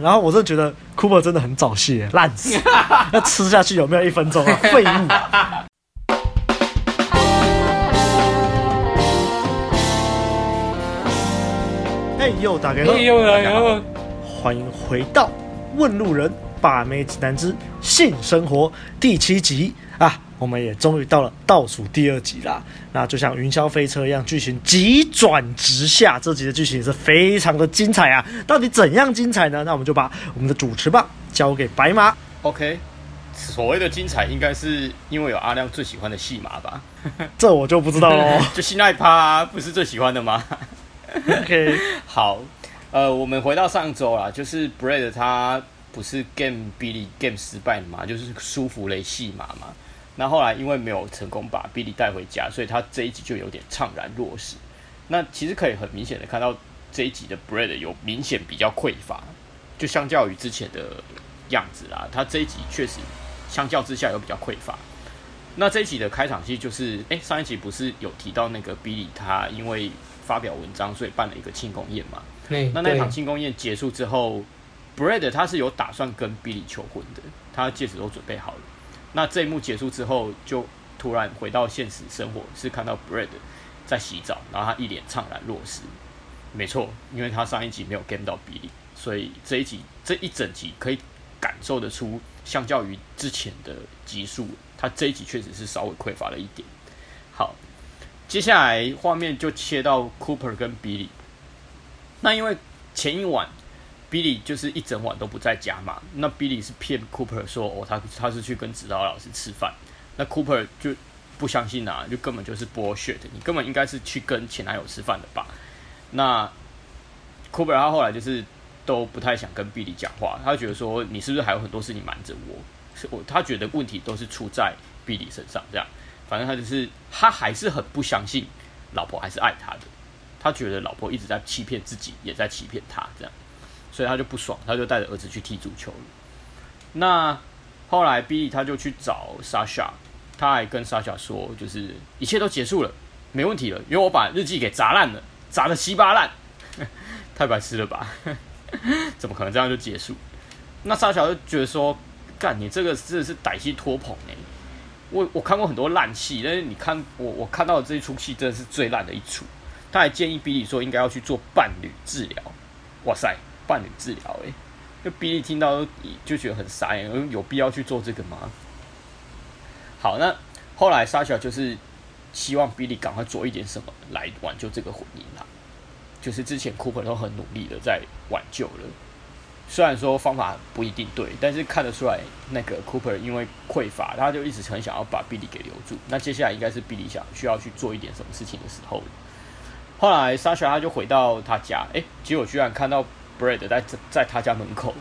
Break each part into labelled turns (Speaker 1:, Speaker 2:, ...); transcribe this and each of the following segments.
Speaker 1: 然后我真的觉得 Cooper 真的很早泄，烂死！那吃下去有没有一分钟啊？废物！哎，又打给了，
Speaker 2: 又来了，
Speaker 1: 欢迎回到问路人把妹指南之性生活第七集啊！我们也终于到了倒数第二集啦。那就像云霄飞车一样，剧情急转直下。这集的剧情也是非常的精彩啊！到底怎样精彩呢？那我们就把我们的主持棒交给白马。
Speaker 2: OK，所谓的精彩，应该是因为有阿亮最喜欢的戏码吧？
Speaker 1: 这我就不知道喽。
Speaker 2: 就新爱趴不是最喜欢的吗？
Speaker 1: OK，
Speaker 2: 好，呃，我们回到上周啦，就是 Brad 他不是 Game Billy Game 失败了嘛，就是舒芙蕾戏码嘛。那后来因为没有成功把 Billy 带回家，所以他这一集就有点怅然若失。那其实可以很明显的看到这一集的 Bread 有明显比较匮乏，就相较于之前的样子啦，他这一集确实相较之下有比较匮乏。那这一集的开场戏就是，哎，上一集不是有提到那个 Billy 他因为发表文章，所以办了一个庆功宴嘛？
Speaker 3: 对。
Speaker 2: 那那场庆功宴结束之后，Bread 他是有打算跟 Billy 求婚的，他戒指都准备好了。那这一幕结束之后，就突然回到现实生活，是看到 Brad 在洗澡，然后他一脸怅然若失。没错，因为他上一集没有 game 到 Billy，所以这一集这一整集可以感受得出，相较于之前的集数，他这一集确实是稍微匮乏了一点。好，接下来画面就切到 Cooper 跟 Billy。那因为前一晚。Billy 就是一整晚都不在家嘛，那 Billy 是骗 Cooper 说哦，他他是去跟指导老师吃饭，那 Cooper 就不相信啊，就根本就是 bullshit，你根本应该是去跟前男友吃饭的吧？那 Cooper 他后来就是都不太想跟 Billy 讲话，他觉得说你是不是还有很多事情瞒着我？是我他觉得问题都是出在 Billy 身上，这样，反正他就是他还是很不相信老婆还是爱他的，他觉得老婆一直在欺骗自己，也在欺骗他，这样。所以他就不爽，他就带着儿子去踢足球了。那后来 b 他就去找沙沙他还跟 Sasha 说，就是一切都结束了，没问题了，因为我把日记给砸烂了，砸得稀巴烂，太白痴了吧？怎么可能这样就结束？那沙沙就觉得说，干你这个真的是歹戏拖棚哎！我我看过很多烂戏，但是你看我我看到的这一出戏真的是最烂的一出。他还建议 Billy 说，应该要去做伴侣治疗。哇塞！伴侣治疗，哎，就比利听到就觉得很傻眼，有必要去做这个吗？好，那后来 Sasha 就是希望比利赶快做一点什么来挽救这个婚姻啦。就是之前 Cooper 都很努力的在挽救了，虽然说方法不一定对，但是看得出来那个 Cooper 因为匮乏，他就一直很想要把比利给留住。那接下来应该是比利想需要去做一点什么事情的时候了。后来 Sasha 他就回到他家，哎，结果居然看到。Brad 在在他家门口，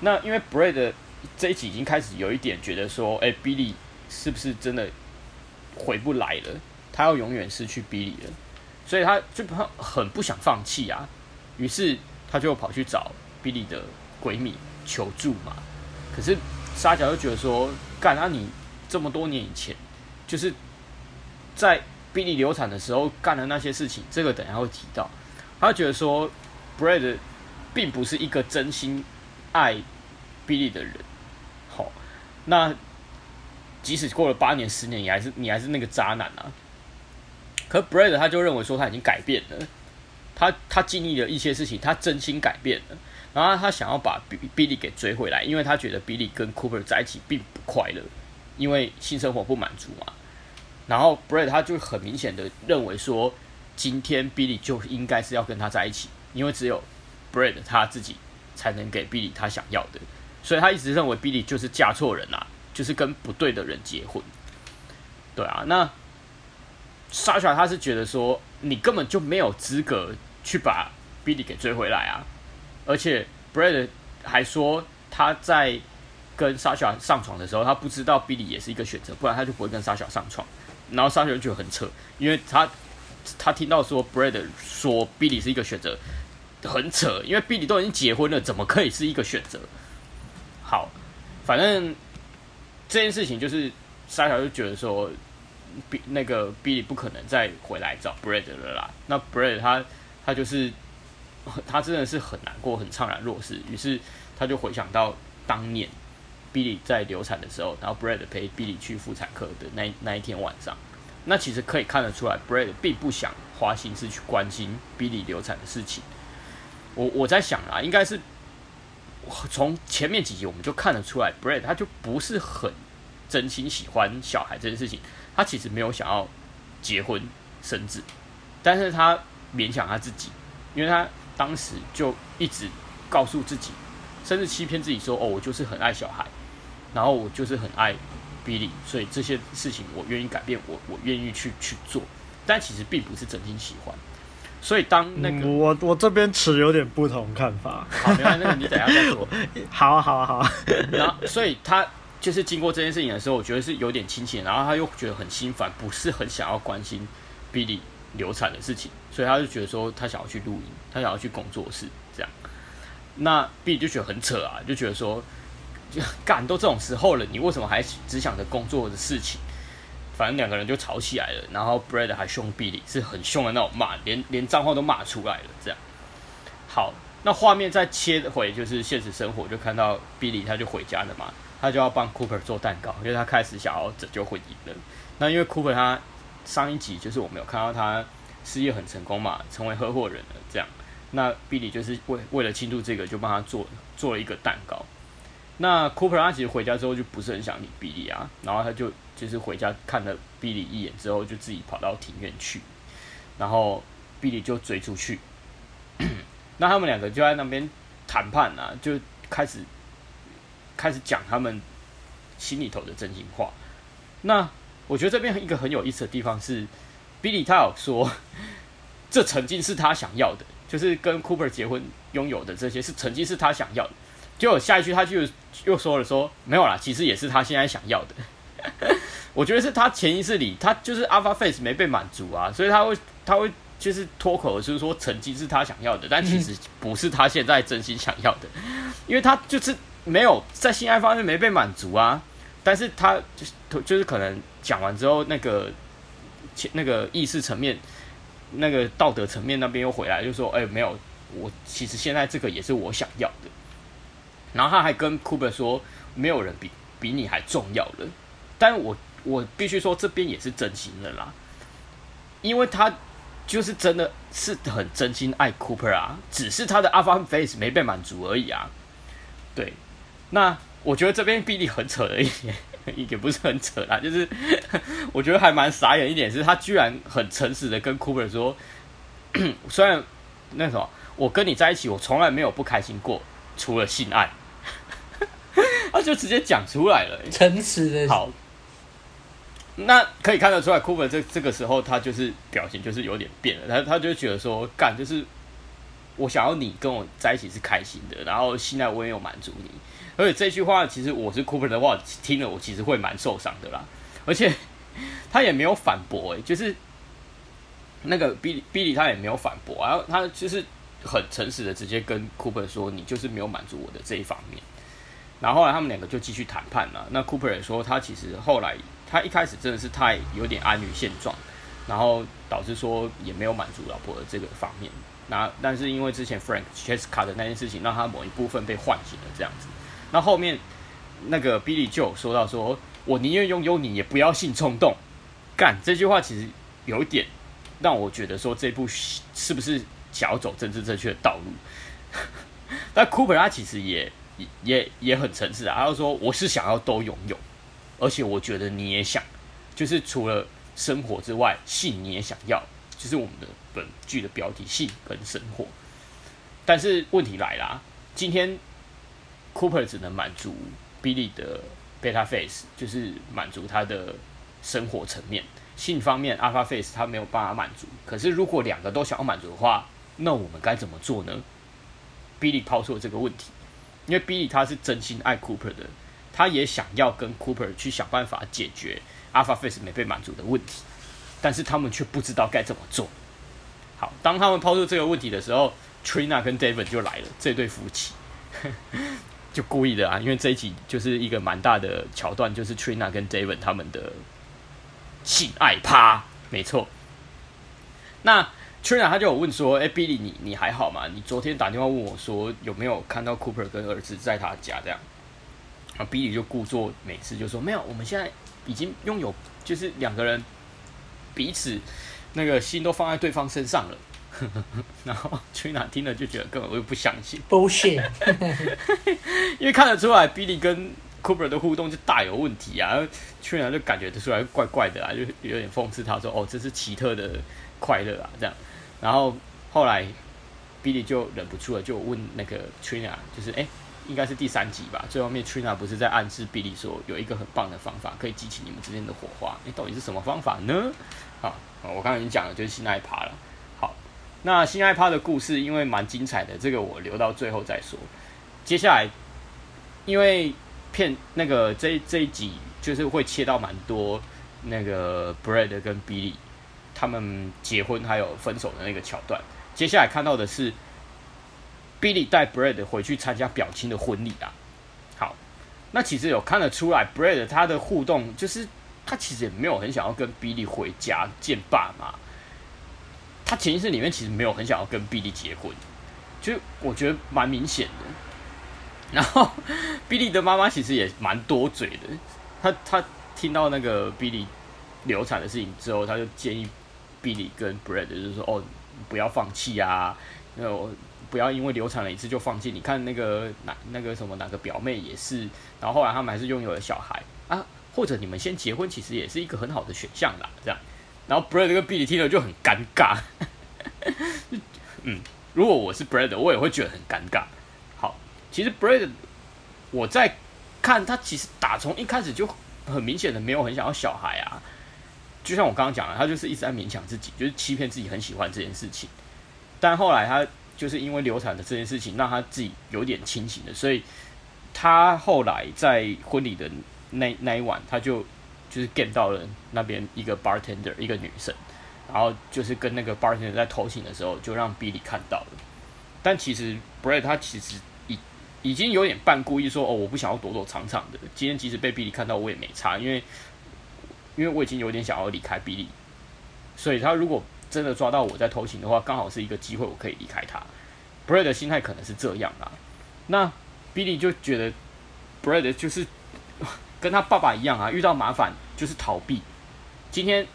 Speaker 2: 那因为 Brad 这一集已经开始有一点觉得说，哎，Billy 是不是真的回不来了？他要永远失去 Billy 了，所以他就很很不想放弃啊。于是他就跑去找 Billy 的闺蜜求助嘛。可是沙角就觉得说，干啊，你这么多年以前，就是在 Billy 流产的时候干的那些事情，这个等下会提到。他觉得说，Brad。并不是一个真心爱 Billy 的人，好，那即使过了八年、十年，你还是你还是那个渣男啊。可 Bread 他就认为说他已经改变了，他他经历了一些事情，他真心改变了，然后他想要把 Billy 给追回来，因为他觉得 Billy 跟 Cooper 在一起并不快乐，因为性生活不满足嘛。然后 Bread 他就很明显的认为说，今天 Billy 就应该是要跟他在一起，因为只有 Brad 他自己才能给 Billy 他想要的，所以他一直认为 Billy 就是嫁错人啦，就是跟不对的人结婚。对啊，那 Sasha 他是觉得说，你根本就没有资格去把 Billy 给追回来啊，而且 Brad 还说他在跟 Sasha 上床的时候，他不知道 Billy 也是一个选择，不然他就不会跟 Sasha 上床。然后 Sasha 就很扯，因为他他听到说 Brad 说 Billy 是一个选择。很扯，因为 Billy 都已经结婚了，怎么可以是一个选择？好，反正这件事情就是沙小就觉得说，比那个 Billy 不可能再回来找 Bread 了啦。那 Bread 他他就是他真的是很难过，很怅然若失。于是他就回想到当年 Billy 在流产的时候，然后 Bread 陪 Billy 去妇产科的那那一天晚上，那其实可以看得出来，Bread 并不想花心思去关心 Billy 流产的事情。我我在想啊，应该是从前面几集我们就看得出来，Brad 他就不是很真心喜欢小孩这件事情，他其实没有想要结婚生子，但是他勉强他自己，因为他当时就一直告诉自己，甚至欺骗自己说：“哦，我就是很爱小孩，然后我就是很爱 Billy，所以这些事情我愿意改变，我我愿意去去做。”但其实并不是真心喜欢。所以当那个、
Speaker 1: 嗯、我我这边持有点不同看法。
Speaker 2: 好，没关系，那个你等一下再说。
Speaker 1: 好啊，好啊，好啊。
Speaker 2: 然后，所以他就是经过这件事情的时候，我觉得是有点亲切，然后他又觉得很心烦，不是很想要关心 Billy 流产的事情，所以他就觉得说他想要去录音，他想要去工作室这样。那 Billy 就觉得很扯啊，就觉得说，就干都这种时候了，你为什么还只想着工作的事情？反正两个人就吵起来了，然后 Brad 还凶 Billy，是很凶的那种骂，连连脏话都骂出来了。这样，好，那画面再切回就是现实生活，就看到 Billy 他就回家了嘛，他就要帮 Cooper 做蛋糕，因为他开始想要拯救婚姻了。那因为 Cooper 他上一集就是我们有看到他事业很成功嘛，成为合伙人了。这样，那 Billy 就是为为了庆祝这个，就帮他做做了一个蛋糕。那 Cooper 他其实回家之后就不是很想理 Billy 啊，然后他就。就是回家看了 Billy 一眼之后，就自己跑到庭院去，然后 Billy 就追出去，那他们两个就在那边谈判啊，就开始开始讲他们心里头的真心话。那我觉得这边一个很有意思的地方是比利他有说，这曾经是他想要的，就是跟 Cooper 结婚拥有的这些是曾经是他想要的，结果下一句他就又说了说没有啦，其实也是他现在想要的。我觉得是他潜意识里，他就是 Alpha Face 没被满足啊，所以他会他会就是脱口而出说成绩是他想要的，但其实不是他现在真心想要的，因为他就是没有在性爱方面没被满足啊，但是他就是就是可能讲完之后，那个那个意识层面、那个道德层面那边又回来，就说哎、欸、没有，我其实现在这个也是我想要的，然后他还跟 Cooper 说，没有人比比你还重要了，但我。我必须说，这边也是真心的啦，因为他就是真的是很真心爱 Cooper 啊，只是他的 Alpha Face 没被满足而已啊。对，那我觉得这边 Billy 很扯的一点，也不是很扯啦，就是我觉得还蛮傻眼一点，是他居然很诚实的跟 Cooper 说，虽然那什么，我跟你在一起，我从来没有不开心过，除了性爱，他就直接讲出来了，
Speaker 3: 诚实的
Speaker 2: 好。那可以看得出来，Cooper 这这个时候他就是表情就是有点变了，他他就觉得说，干就是我想要你跟我在一起是开心的，然后现在我也有满足你，而且这句话其实我是 Cooper 的话听了我其实会蛮受伤的啦，而且他也没有反驳，哎，就是那个 Billy Billy 他也没有反驳，然后他就是很诚实的直接跟 Cooper 说，你就是没有满足我的这一方面，然后后来他们两个就继续谈判了，那 Cooper 也说他其实后来。他一开始真的是太有点安于现状，然后导致说也没有满足老婆的这个方面。那但是因为之前 Frank Cheska 的那件事情，让他某一部分被唤醒了这样子。那后面那个 Billy 就有说到说：“我宁愿拥有你，也不要性冲动。”干这句话其实有一点让我觉得说这部是不是想要走政治正确的道路？但 Cooper 他其实也也也很诚实啊，他就说：“我是想要都拥有。”而且我觉得你也想，就是除了生活之外，性你也想要，就是我们的本剧的标题“性跟生活”。但是问题来啦，今天 Cooper 只能满足 Billy 的 Beta Face，就是满足他的生活层面，性方面 Alpha Face 他没有办法满足。可是如果两个都想要满足的话，那我们该怎么做呢？Billy 抛出了这个问题，因为 Billy 他是真心爱 Cooper 的。他也想要跟 Cooper 去想办法解决 Alpha Face 没被满足的问题，但是他们却不知道该怎么做。好，当他们抛出这个问题的时候，Trina 跟 David 就来了，这对夫妻 就故意的啊，因为这一集就是一个蛮大的桥段，就是 Trina 跟 David 他们的性爱趴，没错。那 Trina 他就有问说：“哎、，Billy，你你还好吗？你昨天打电话问我说有没有看到 Cooper 跟儿子在他家这样？”啊，Billy 就故作每次就说：“没有，我们现在已经拥有，就是两个人彼此那个心都放在对方身上了。”然后 Trina 听了就觉得根本我又不相信
Speaker 1: ，bullshit，
Speaker 2: 因为看得出来 Billy 跟 Cooper 的互动就大有问题啊，Trina 就感觉得出来怪怪的啊，就有点讽刺他说：“哦，这是奇特的快乐啊，这样。”然后后来，Billy 就忍不住了，就问那个 Trina，就是哎，应该是第三集吧。最后面 Trina 不是在暗示 Billy 说有一个很棒的方法可以激起你们之间的火花？哎，到底是什么方法呢？好，我刚刚已经讲了，就是新爱趴了。好，那新爱趴的故事因为蛮精彩的，这个我留到最后再说。接下来，因为片那个这这一集就是会切到蛮多那个 Brad 跟 Billy。他们结婚还有分手的那个桥段，接下来看到的是 Billy 带 Brad 回去参加表亲的婚礼啊。好，那其实有看得出来，Brad 他的互动就是他其实也没有很想要跟 Billy 回家见爸妈。他潜意识里面其实没有很想要跟 Billy 结婚，就我觉得蛮明显的。然后 Billy 的妈妈其实也蛮多嘴的，他他听到那个 Billy 流产的事情之后，他就建议。Billy 跟 Brad 就是说，哦，不要放弃啊，那我不要因为流产了一次就放弃。你看那个哪那个什么哪个表妹也是，然后后来他们还是拥有了小孩啊，或者你们先结婚，其实也是一个很好的选项啦。这样，然后 Brad 跟 Billy 听了就很尴尬。嗯，如果我是 Bread，我也会觉得很尴尬。好，其实 Bread，我在看他，其实打从一开始就很明显的没有很想要小孩啊。就像我刚刚讲的，他就是一直在勉强自己，就是欺骗自己很喜欢这件事情。但后来他就是因为流产的这件事情，让他自己有点清醒了，所以他后来在婚礼的那那一晚，他就就是 get 到了那边一个 bartender 一个女生，然后就是跟那个 bartender 在偷情的时候，就让 Billy 看到了。但其实 Brad 他其实已已经有点半故意说：“哦，我不想要躲躲藏藏的，今天即使被 Billy 看到，我也没差，因为。”因为我已经有点想要离开 Billy，所以他如果真的抓到我在偷情的话，刚好是一个机会，我可以离开他。Brad 的心态可能是这样啦。那 Billy 就觉得 Brad 就是 跟他爸爸一样啊，遇到麻烦就是逃避。今天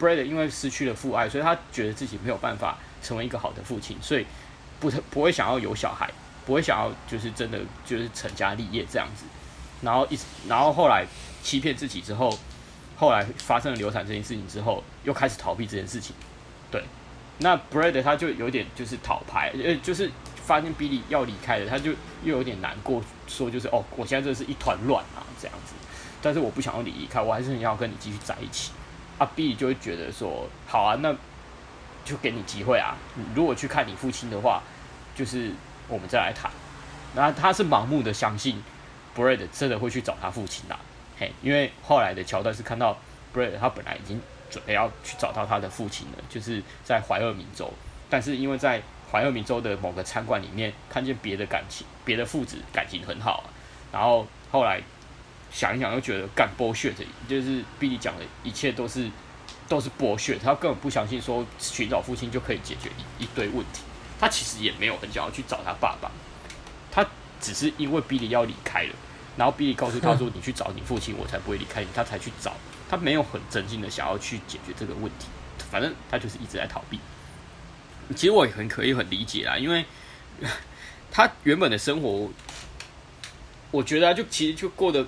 Speaker 2: Brad 因为失去了父爱，所以他觉得自己没有办法成为一个好的父亲，所以不不会想要有小孩，不会想要就是真的就是成家立业这样子。然后一然后后来欺骗自己之后。后来发生了流产这件事情之后，又开始逃避这件事情。对，那 Brad 他就有点就是讨拍，呃，就是发现 Billy 要离开了，他就又有点难过，说就是哦，我现在这是一团乱啊，这样子。但是我不想要你离开，我还是很要跟你继续在一起。啊，Billy 就会觉得说，好啊，那就给你机会啊。如果去看你父亲的话，就是我们再来谈。那他是盲目的相信 Brad 真的会去找他父亲啦。嘿，因为后来的桥段是看到 Brad 他本来已经准备要去找到他的父亲了，就是在怀俄明州，但是因为在怀俄明州的某个餐馆里面看见别的感情，别的父子感情很好啊，然后后来想一想又觉得干剥削的就是 Billy 讲的一切都是都是剥削他根本不相信说寻找父亲就可以解决一一堆问题，他其实也没有很想要去找他爸爸，他只是因为 Billy 要离开了。然后 Billy 告诉他说：“你去找你父亲，我才不会离开你。”他才去找，他没有很真心的想要去解决这个问题，反正他就是一直在逃避。其实我也很可以很理解啦，因为 他原本的生活，我觉得就其实就过得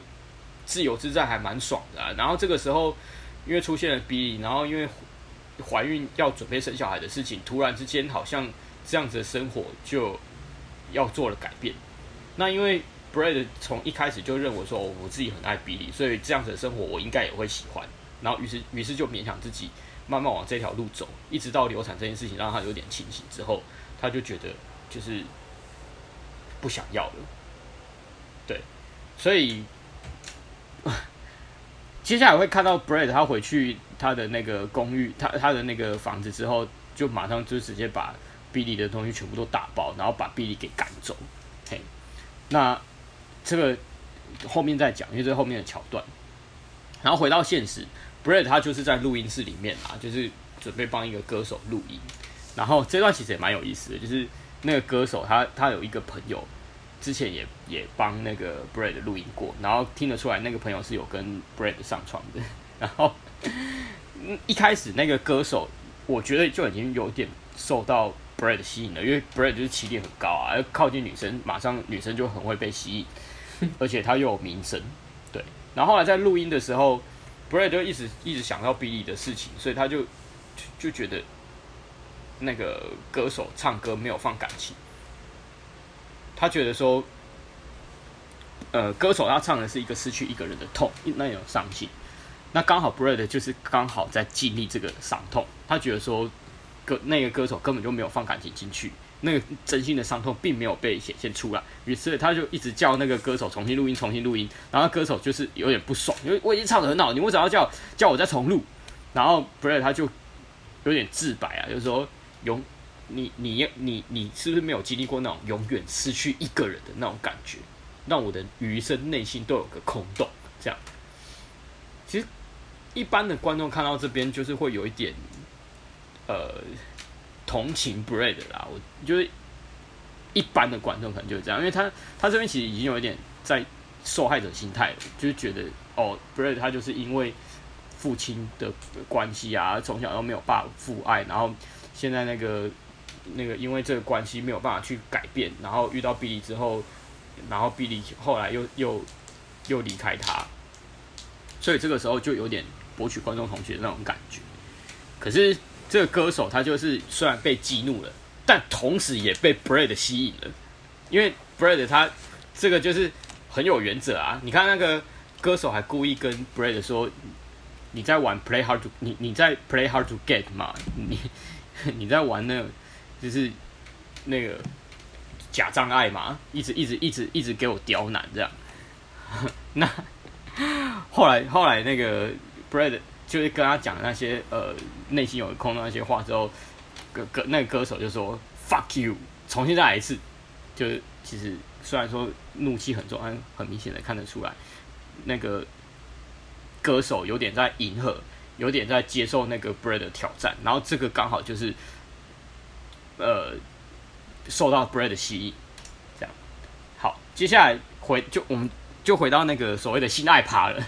Speaker 2: 自由自在，还蛮爽的啊。然后这个时候，因为出现了 B，然后因为怀孕要准备生小孩的事情，突然之间好像这样子的生活就要做了改变。那因为。Brad 从一开始就认为说，我自己很爱 Billy，所以这样子的生活我应该也会喜欢。然后于是于是就勉强自己慢慢往这条路走，一直到流产这件事情让他有点清醒之后，他就觉得就是不想要了。对，所以 接下来会看到 Bread 他回去他的那个公寓，他他的那个房子之后，就马上就直接把 bb 的东西全部都打包，然后把 bb 给赶走。嘿，那。这个后面再讲，因为这后面的桥段。然后回到现实，Bread 他就是在录音室里面啊，就是准备帮一个歌手录音。然后这段其实也蛮有意思的，就是那个歌手他他有一个朋友，之前也也帮那个 Bread 录音过，然后听得出来那个朋友是有跟 Bread 上床的。然后一开始那个歌手，我觉得就已经有点受到 Bread 吸引了，因为 Bread 就是起点很高啊，要靠近女生，马上女生就很会被吸引，而且他又有名声，对。然后后来在录音的时候，Brad 就一直一直想到 Billy 的事情，所以他就就觉得。那个歌手唱歌没有放感情，他觉得说，呃，歌手他唱的是一个失去一个人的痛，那种伤心。那刚好 Brad 就是刚好在经历这个伤痛，他觉得说，歌那个歌手根本就没有放感情进去，那个真心的伤痛并没有被显现出来，于是他就一直叫那个歌手重新录音，重新录音。然后歌手就是有点不爽，因为我已经唱得很好，你为什么要叫叫我再重录？然后 Brad 他就有点自白啊，就是说。永，你你你你是不是没有经历过那种永远失去一个人的那种感觉，让我的余生内心都有个空洞？这样，其实一般的观众看到这边就是会有一点，呃，同情 Bread 啦。我就是一般的观众可能就是这样，因为他他这边其实已经有一点在受害者心态，就是觉得哦，Bread 他就是因为父亲的关系啊，从小都没有爸父爱，然后。现在那个那个，因为这个关系没有办法去改变，然后遇到比利之后，然后比利后来又又又离开他，所以这个时候就有点博取观众同学那种感觉。可是这个歌手他就是虽然被激怒了，但同时也被 Brad 吸引了，因为 Brad 他这个就是很有原则啊。你看那个歌手还故意跟 Brad 说：“你在玩 Play Hard to 你你在 Play Hard to Get 嘛？你。”你在玩那个，就是那个假障碍嘛，一直一直一直一直给我刁难这样。那 后来后来那个 Bread 就是跟他讲那些呃内心有空的那些话之后，歌歌那个歌手就说 “fuck you”，重新再来一次。就是其实虽然说怒气很重，但很明显的看得出来，那个歌手有点在迎合。有点在接受那个 Bread 的挑战，然后这个刚好就是，呃，受到 Bread 的吸引，这样。好，接下来回就我们就回到那个所谓的性爱趴了，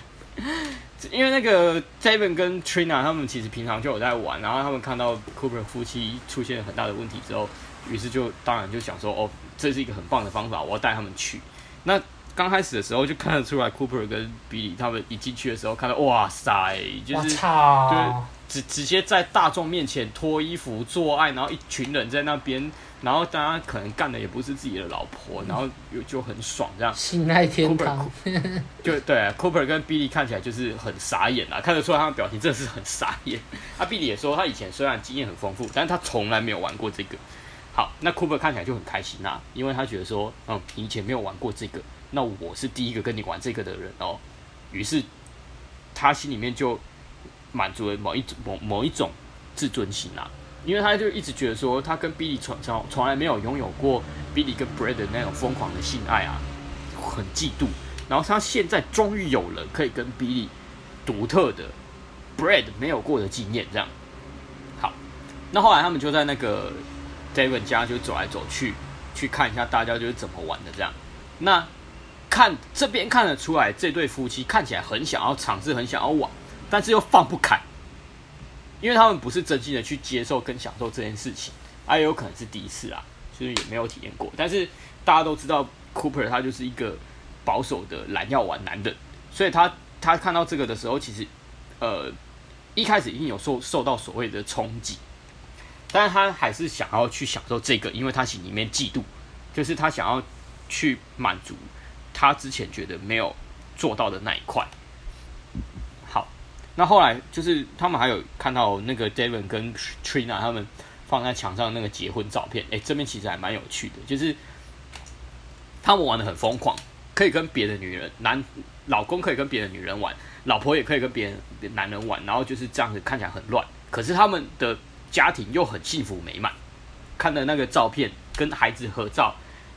Speaker 2: 因为那个 Devin 跟 Trina 他们其实平常就有在玩，然后他们看到 Cooper 夫妻出现很大的问题之后，于是就当然就想说，哦，这是一个很棒的方法，我要带他们去。那刚开始的时候就看得出来，Cooper 跟 Billy 他们一进去的时候，看到哇塞，就是对直直接在大众面前脱衣服做爱，然后一群人在那边，然后大家可能干的也不是自己的老婆，然后就就很爽这样。
Speaker 3: 性爱天堂。
Speaker 2: 就对，Cooper 跟 Billy 看起来就是很傻眼啊，看得出来他们表情真的是很傻眼。啊，Billy 也说他以前虽然经验很丰富，但是他从来没有玩过这个。好，那 Cooper 看起来就很开心啊，因为他觉得说，嗯，你以前没有玩过这个。那我是第一个跟你玩这个的人哦，于是他心里面就满足了某一种某某一种自尊心啊，因为他就一直觉得说他跟 Billy 从从从来没有拥有过 Billy 跟 Brad 的那种疯狂的性爱啊，很嫉妒。然后他现在终于有了可以跟 Billy 独特的 Brad 没有过的经验，这样。好，那后来他们就在那个 David 家就走来走去，去看一下大家就是怎么玩的这样。那看这边看得出来，这对夫妻看起来很想要尝试，很想要玩，但是又放不开，因为他们不是真心的去接受跟享受这件事情，啊，也有可能是第一次啊，就是也没有体验过。但是大家都知道，Cooper 他就是一个保守的懒药丸男人，所以他他看到这个的时候，其实呃一开始已经有受受到所谓的冲击，但是他还是想要去享受这个，因为他心里面嫉妒，就是他想要去满足。他之前觉得没有做到的那一块，那后来就是他们还有看到那个 Devin 跟 Trina 他们放在墙上那个结婚照片，哎，这边其实还蛮有趣的，就是他们玩的很疯狂，可以跟别的女人男老公可以跟别的女人玩，老婆也可以跟别的男人玩，然后就是这样子看起来很乱，可是他们的家庭又很幸福美满，看的那个照片跟孩子合照，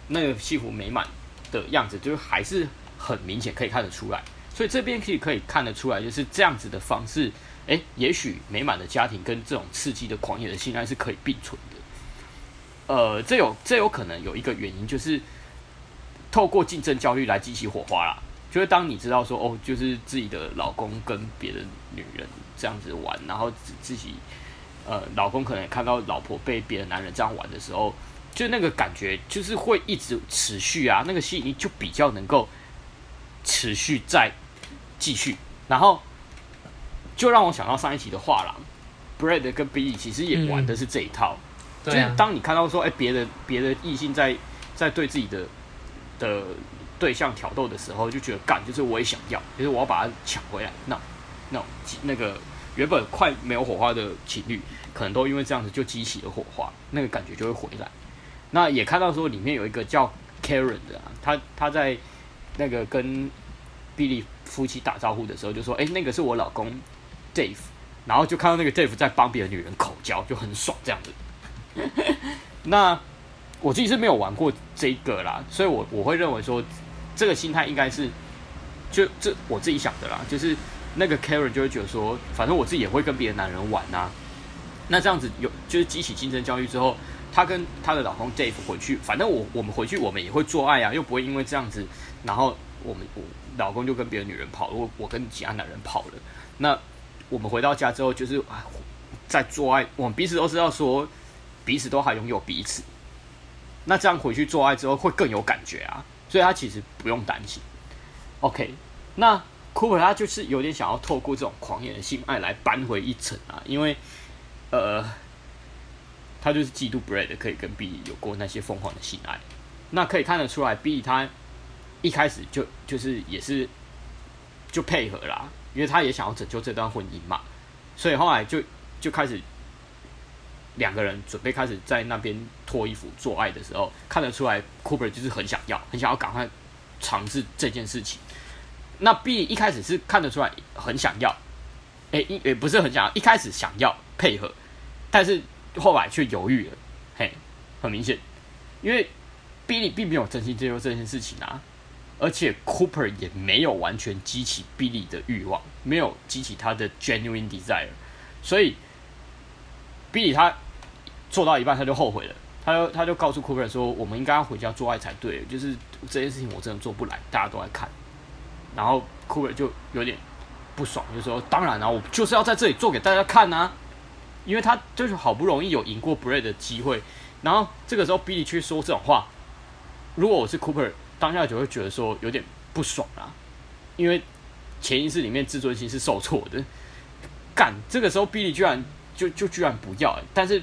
Speaker 2: 那个幸福美满。的样子就是还是很明显可以看得出来，所以这边可以可以看得出来，就是这样子的方式，诶，也许美满的家庭跟这种刺激的狂野的性爱是可以并存的。呃，这有这有可能有一个原因，就是透过竞争焦虑来激起火花啦。就是当你知道说哦，就是自己的老公跟别的女人这样子玩，然后自自己呃老公可能也看到老婆被别的男人这样玩的时候，就那个感觉就是会一直持续啊，那个吸引力就比较能够持续在继续，然后就让我想到上一集的画廊，Brad 跟 Billy 其实也玩的是这一套，嗯、就是当你看到说哎别的别的异性在在对自己的的。对象挑逗的时候，就觉得干，就是我也想要，就是我要把它抢回来。那、那、那个原本快没有火花的情侣，可能都因为这样子就激起了火花，那个感觉就会回来。那也看到说里面有一个叫 Karen 的、啊，他他在那个跟 Billy 夫妻打招呼的时候就说：“哎，那个是我老公 Dave。”然后就看到那个 Dave 在帮别的女人口交，就很爽这样子。那我自己是没有玩过这个啦，所以我我会认为说。这个心态应该是，就这我自己想的啦，就是那个 Karen 就会觉得说，反正我自己也会跟别的男人玩呐、啊，那这样子有就是激起竞争焦虑之后，她跟她的老公 Dave 回去，反正我我们回去我们也会做爱啊，又不会因为这样子，然后我们我老公就跟别的女人跑了，我我跟其他男人跑了，那我们回到家之后就是在做爱，我们彼此都知道说彼此都还拥有彼此，那这样回去做爱之后会更有感觉啊。所以他其实不用担心。OK，那库珀他就是有点想要透过这种狂野的性爱来扳回一城啊，因为呃，他就是嫉妒 Brad 可以跟 B 有过那些疯狂的性爱。那可以看得出来 B 他一开始就就是也是就配合啦，因为他也想要拯救这段婚姻嘛，所以后来就就开始。两个人准备开始在那边脱衣服做爱的时候，看得出来，Cooper 就是很想要，很想要赶快尝试这件事情。那 B 一开始是看得出来很想要，哎，也不是很想要，一开始想要配合，但是后来却犹豫了。嘿，很明显，因为 B 你并没有真心接受这件事情啊，而且 Cooper 也没有完全激起 Billy 的欲望，没有激起他的 genuine desire，所以 Billy 他。做到一半，他就后悔了。他就他就告诉 Cooper 说：“我们应该要回家做爱才对。就是这件事情我真的做不来，大家都在看。”然后 Cooper 就有点不爽，就说：“当然了，我就是要在这里做给大家看呐，因为他就是好不容易有赢过 Bray 的机会。然后这个时候 Billy 去说这种话，如果我是 Cooper，当下就会觉得说有点不爽啊，因为潜意识里面自尊心是受挫的。干，这个时候 Billy 居然就就居然不要，但是。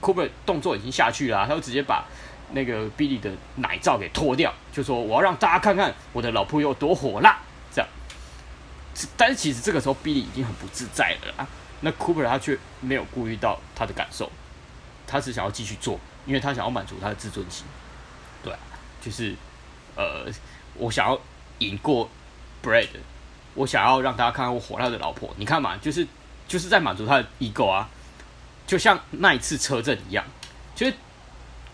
Speaker 2: Cooper 动作已经下去了，他就直接把那个 Billy 的奶罩给脱掉，就说：“我要让大家看看我的老婆有多火辣。”这样，但是其实这个时候 Billy 已经很不自在了啊。那 Cooper 他却没有顾虑到他的感受，他只想要继续做，因为他想要满足他的自尊心。对，就是呃，我想要赢过 Bread，我想要让大家看看我火辣的老婆。你看嘛，就是就是在满足他的 ego 啊。就像那一次车震一样，其实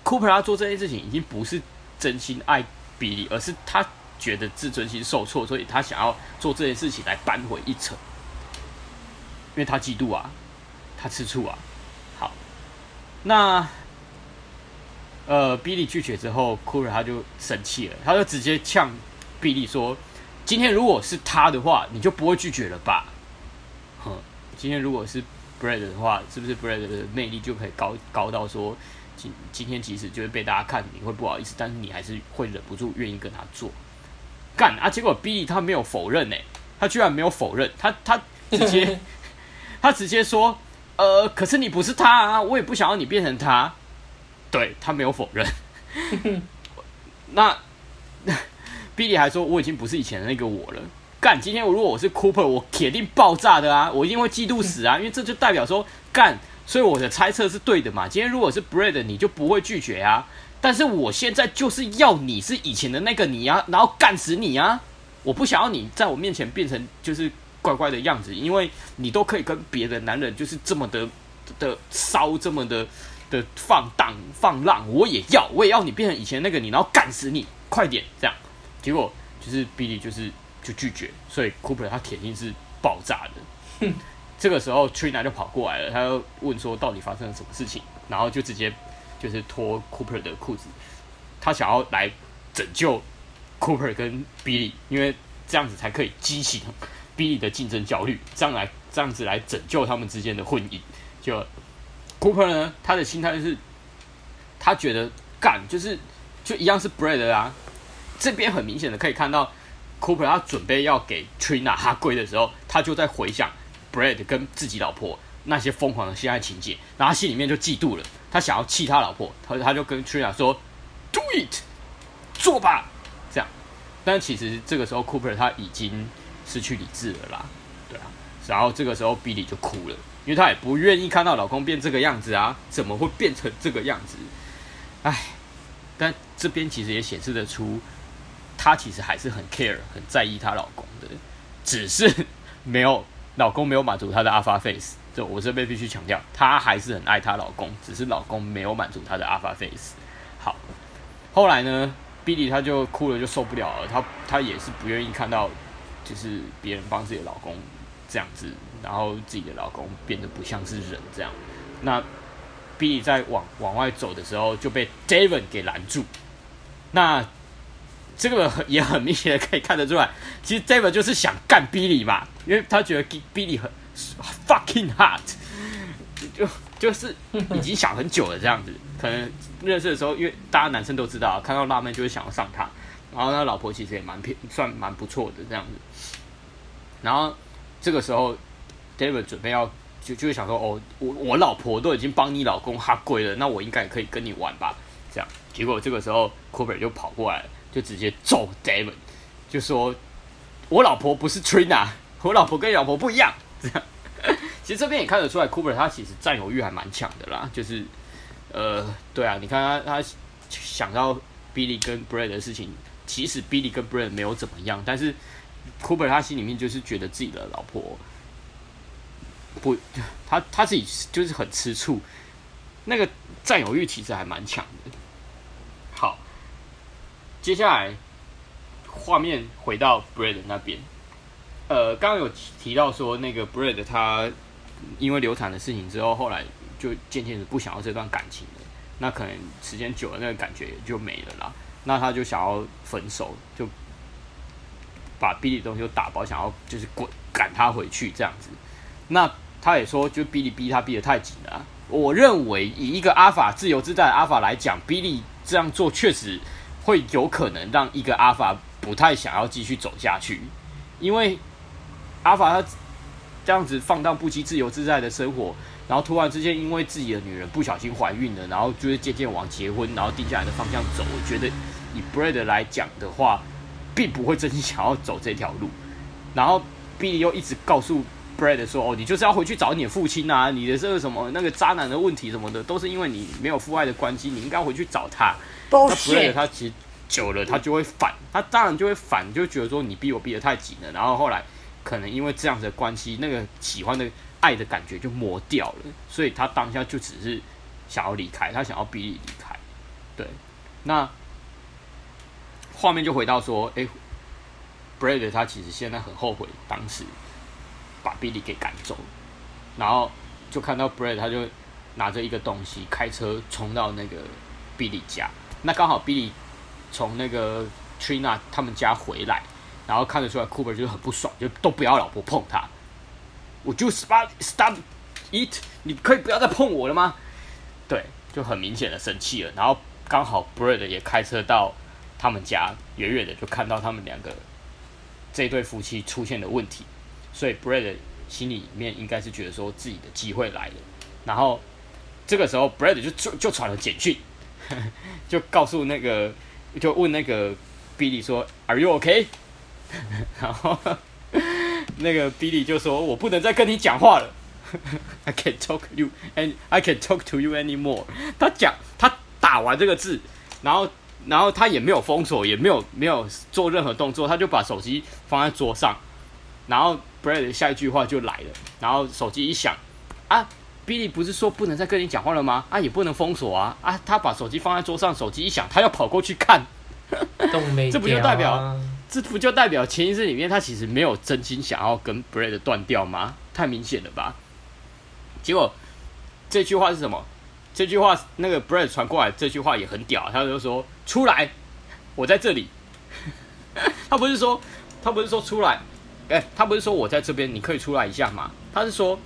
Speaker 2: Cooper 他做这件事情已经不是真心爱比利，而是他觉得自尊心受挫，所以他想要做这件事情来扳回一城，因为他嫉妒啊，他吃醋啊。好，那呃，比利拒绝之后，Cooper 他就生气了，他就直接呛比利说：“今天如果是他的话，你就不会拒绝了吧？”哼，今天如果是。Bread 的话，是不是 Bread 的魅力就可以高高到说，今今天即使就是被大家看你会不好意思，但是你还是会忍不住愿意跟他做干啊？结果 Billy 他没有否认呢，他居然没有否认，他他直接 他直接说，呃，可是你不是他啊，我也不想要你变成他，对他没有否认。那 Billy 还说，我已经不是以前的那个我了。干！今天如果我是 Cooper，我铁定爆炸的啊！我一定会嫉妒死啊！因为这就代表说干，所以我的猜测是对的嘛。今天如果是 Bread，你就不会拒绝啊。但是我现在就是要你是以前的那个你啊，然后干死你啊！我不想要你在我面前变成就是乖乖的样子，因为你都可以跟别的男人就是这么的的骚，这么的的放荡放浪，我也要，我也要你变成以前那个你，然后干死你，快点这样。结果就是 Billy 就是。就拒绝，所以 Cooper 他铁定是爆炸的。这个时候 Trina 就跑过来了，他就问说到底发生了什么事情，然后就直接就是脱 Cooper 的裤子，他想要来拯救 Cooper 跟 Billy，因为这样子才可以激起 Billy 的竞争焦虑，这样来这样子来拯救他们之间的婚姻。就 Cooper 呢，他的心态就是，他觉得干就是就一样是 Bread 啊，这边很明显的可以看到 Cooper 他准备要给 Trina 哈跪的时候，他就在回想 Bread 跟自己老婆那些疯狂的性爱情节，然后他心里面就嫉妒了，他想要气他老婆，他他就跟 Trina 说：“Do it，做吧。”这样，但其实这个时候 Cooper 他已经失去理智了啦，对啊，然后这个时候 Billy 就哭了。因为她也不愿意看到老公变这个样子啊，怎么会变成这个样子？唉，但这边其实也显示得出，她其实还是很 care、很在意她老公的，只是 没有老公没有满足她的 alpha face。就我这边必须强调，她还是很爱她老公，只是老公没有满足她的 alpha face。好，后来呢，Billy 她就哭了，就受不了了，她她也是不愿意看到，就是别人帮自己的老公这样子。然后自己的老公变得不像是人这样，那 Billy 在往往外走的时候就被 Devon 给拦住。那这个也很明显的可以看得出来，其实 Devon 就是想干 Billy 嘛，因为他觉得 Billy 很 fucking hot，就就是已经想很久了这样子。可能认识的时候，因为大家男生都知道，看到辣妹就会想要上他。然后他老婆其实也蛮偏，算蛮不错的这样子。然后这个时候。David 准备要就就会想说哦，我我老婆都已经帮你老公哈跪了，那我应该可以跟你玩吧？这样，结果这个时候 Cooper 就跑过来，就直接揍 David，就说我老婆不是 Trina，我老婆跟你老婆不一样。这样，其实这边也看得出来，Cooper 他其实占有欲还蛮强的啦，就是呃，对啊，你看他他想到 Billy 跟 Brad 的事情，其实 Billy 跟 Brad 没有怎么样，但是 Cooper 他心里面就是觉得自己的老婆。不，他他自己就是很吃醋，那个占有欲其实还蛮强的。好，接下来画面回到 Bread 那边，呃，刚刚有提到说那个 Bread 他因为流产的事情之后，后来就渐渐的不想要这段感情了。那可能时间久了，那个感觉就没了啦。那他就想要分手，就把 Billy 东西打包，想要就是滚赶他回去这样子。那他也说，就 Billy 逼他逼得太紧了。我认为，以一个阿法自由自在的阿法来讲，Billy 这样做确实会有可能让一个阿法不太想要继续走下去，因为阿法他这样子放荡不羁、自由自在的生活，然后突然之间因为自己的女人不小心怀孕了，然后就是渐渐往结婚，然后定下来的方向走。我觉得以 Brad 来讲的话，并不会真心想要走这条路。然后比利又一直告诉。Brad 说：“哦，你就是要回去找你的父亲啊！你的这个什么那个渣男的问题什么的，都是因为你没有父爱的关系，你应该回去找他。那 Brad 他其实久了他就会反，他当然就会反，就觉得说你逼我逼得太紧了。然后后来可能因为这样子的关系，那个喜欢的爱的感觉就磨掉了，所以他当下就只是想要离开，他想要逼你离开。对，那画面就回到说，哎，Brad 他其实现在很后悔当时。”把 Billy 给赶走，然后就看到 Brad 他就拿着一个东西开车冲到那个 Billy 家。那刚好 Billy 从那个 Trina 他们家回来，然后看得出来 Cooper 就很不爽，就都不要老婆碰他。我就 stop stop it，你可以不要再碰我了吗？对，就很明显的生气了。然后刚好 Brad 也开车到他们家，远远的就看到他们两个这对夫妻出现的问题。所以 Brad 心里面应该是觉得说自己的机会来了，然后这个时候 Brad 就就就传了简讯，就告诉那个就问那个 Billy 说 Are you OK？然后那个 Billy 就说我不能再跟你讲话了，I can't talk to you and I can't talk to you anymore。他讲他打完这个字，然后然后他也没有封锁，也没有没有做任何动作，他就把手机放在桌上，然后。Brad 下一句话就来了，然后手机一响，啊，Billy 不是说不能再跟你讲话了吗？啊，也不能封锁啊，啊，他把手机放在桌上，手机一响，他要跑过去看，这不就代表，这不就代表潜意识里面他其实没有真心想要跟 Brad 断掉吗？太明显了吧？结果这句话是什么？这句话那个 Brad 传过来这句话也很屌，他就说出来，我在这里。他不是说他不是说出来，哎、他不是说我在这边，你可以出来一下吗？他是说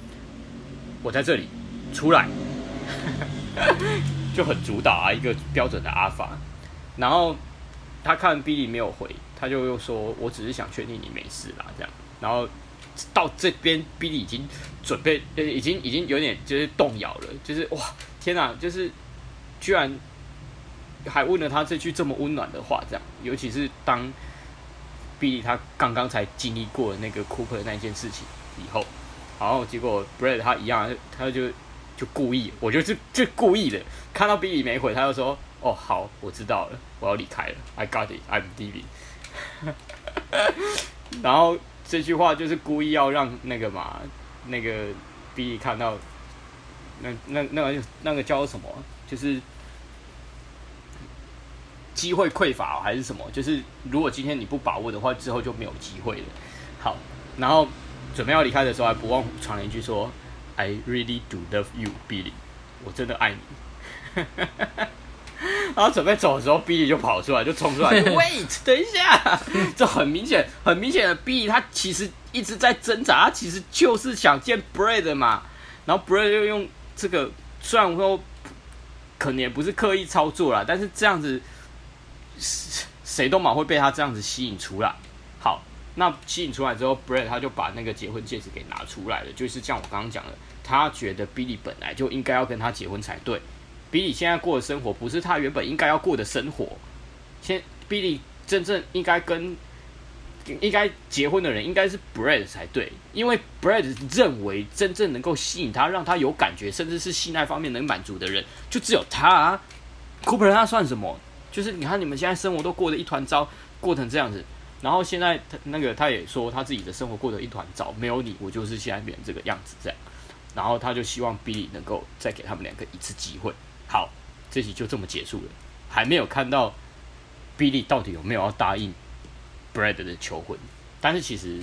Speaker 2: 我在这里，出来，就很主导啊，一个标准的阿法。然后他看 Billy 没有回，他就又说我只是想确定你没事啦，这样。然后到这边，Billy 已经准备，呃，已经已经有点就是动摇了，就是哇，天哪，就是居然还问了他这句这么温暖的话，这样，尤其是当。Billy 他刚刚才经历过那个 Cooper 那件事情以后，然后结果 Brad 他一样，他就就故意，我觉得就就故意的，看到 b 没回，他就说：“哦，好，我知道了，我要离开了，I got it, I'm leaving。”然后这句话就是故意要让那个嘛，那个 b 看到，那那那个那个叫什么，就是。机会匮乏还是什么？就是如果今天你不把握的话，之后就没有机会了。好，然后准备要离开的时候，还不忘传了一句说：“I really do love you, Billy。”我真的爱你。然后准备走的时候，Billy 就跑出来，就冲出来，Wait，等一下！这很明显，很明显的，Billy 他其实一直在挣扎，他其实就是想见 Brad 嘛。然后 Brad 又用这个，虽然说可能也不是刻意操作啦，但是这样子。谁都蛮会被他这样子吸引出来。好，那吸引出来之后，Brad 他就把那个结婚戒指给拿出来了。就是像我刚刚讲的，他觉得 Billy 本来就应该要跟他结婚才对。Billy 现在过的生活不是他原本应该要过的生活。现 Billy 真正应该跟应该结婚的人应该是 BREAD 才对，因为 BREAD 认为真正能够吸引他、让他有感觉，甚至是性爱方面能满足的人，就只有他啊。Cooper 他算什么？就是你看，你们现在生活都过得一团糟，过成这样子，然后现在他那个他也说他自己的生活过得一团糟，没有你，我就是现在变成这个样子这样，然后他就希望 Billy 能够再给他们两个一次机会。好，这集就这么结束了，还没有看到 Billy 到底有没有要答应 Brad 的求婚，但是其实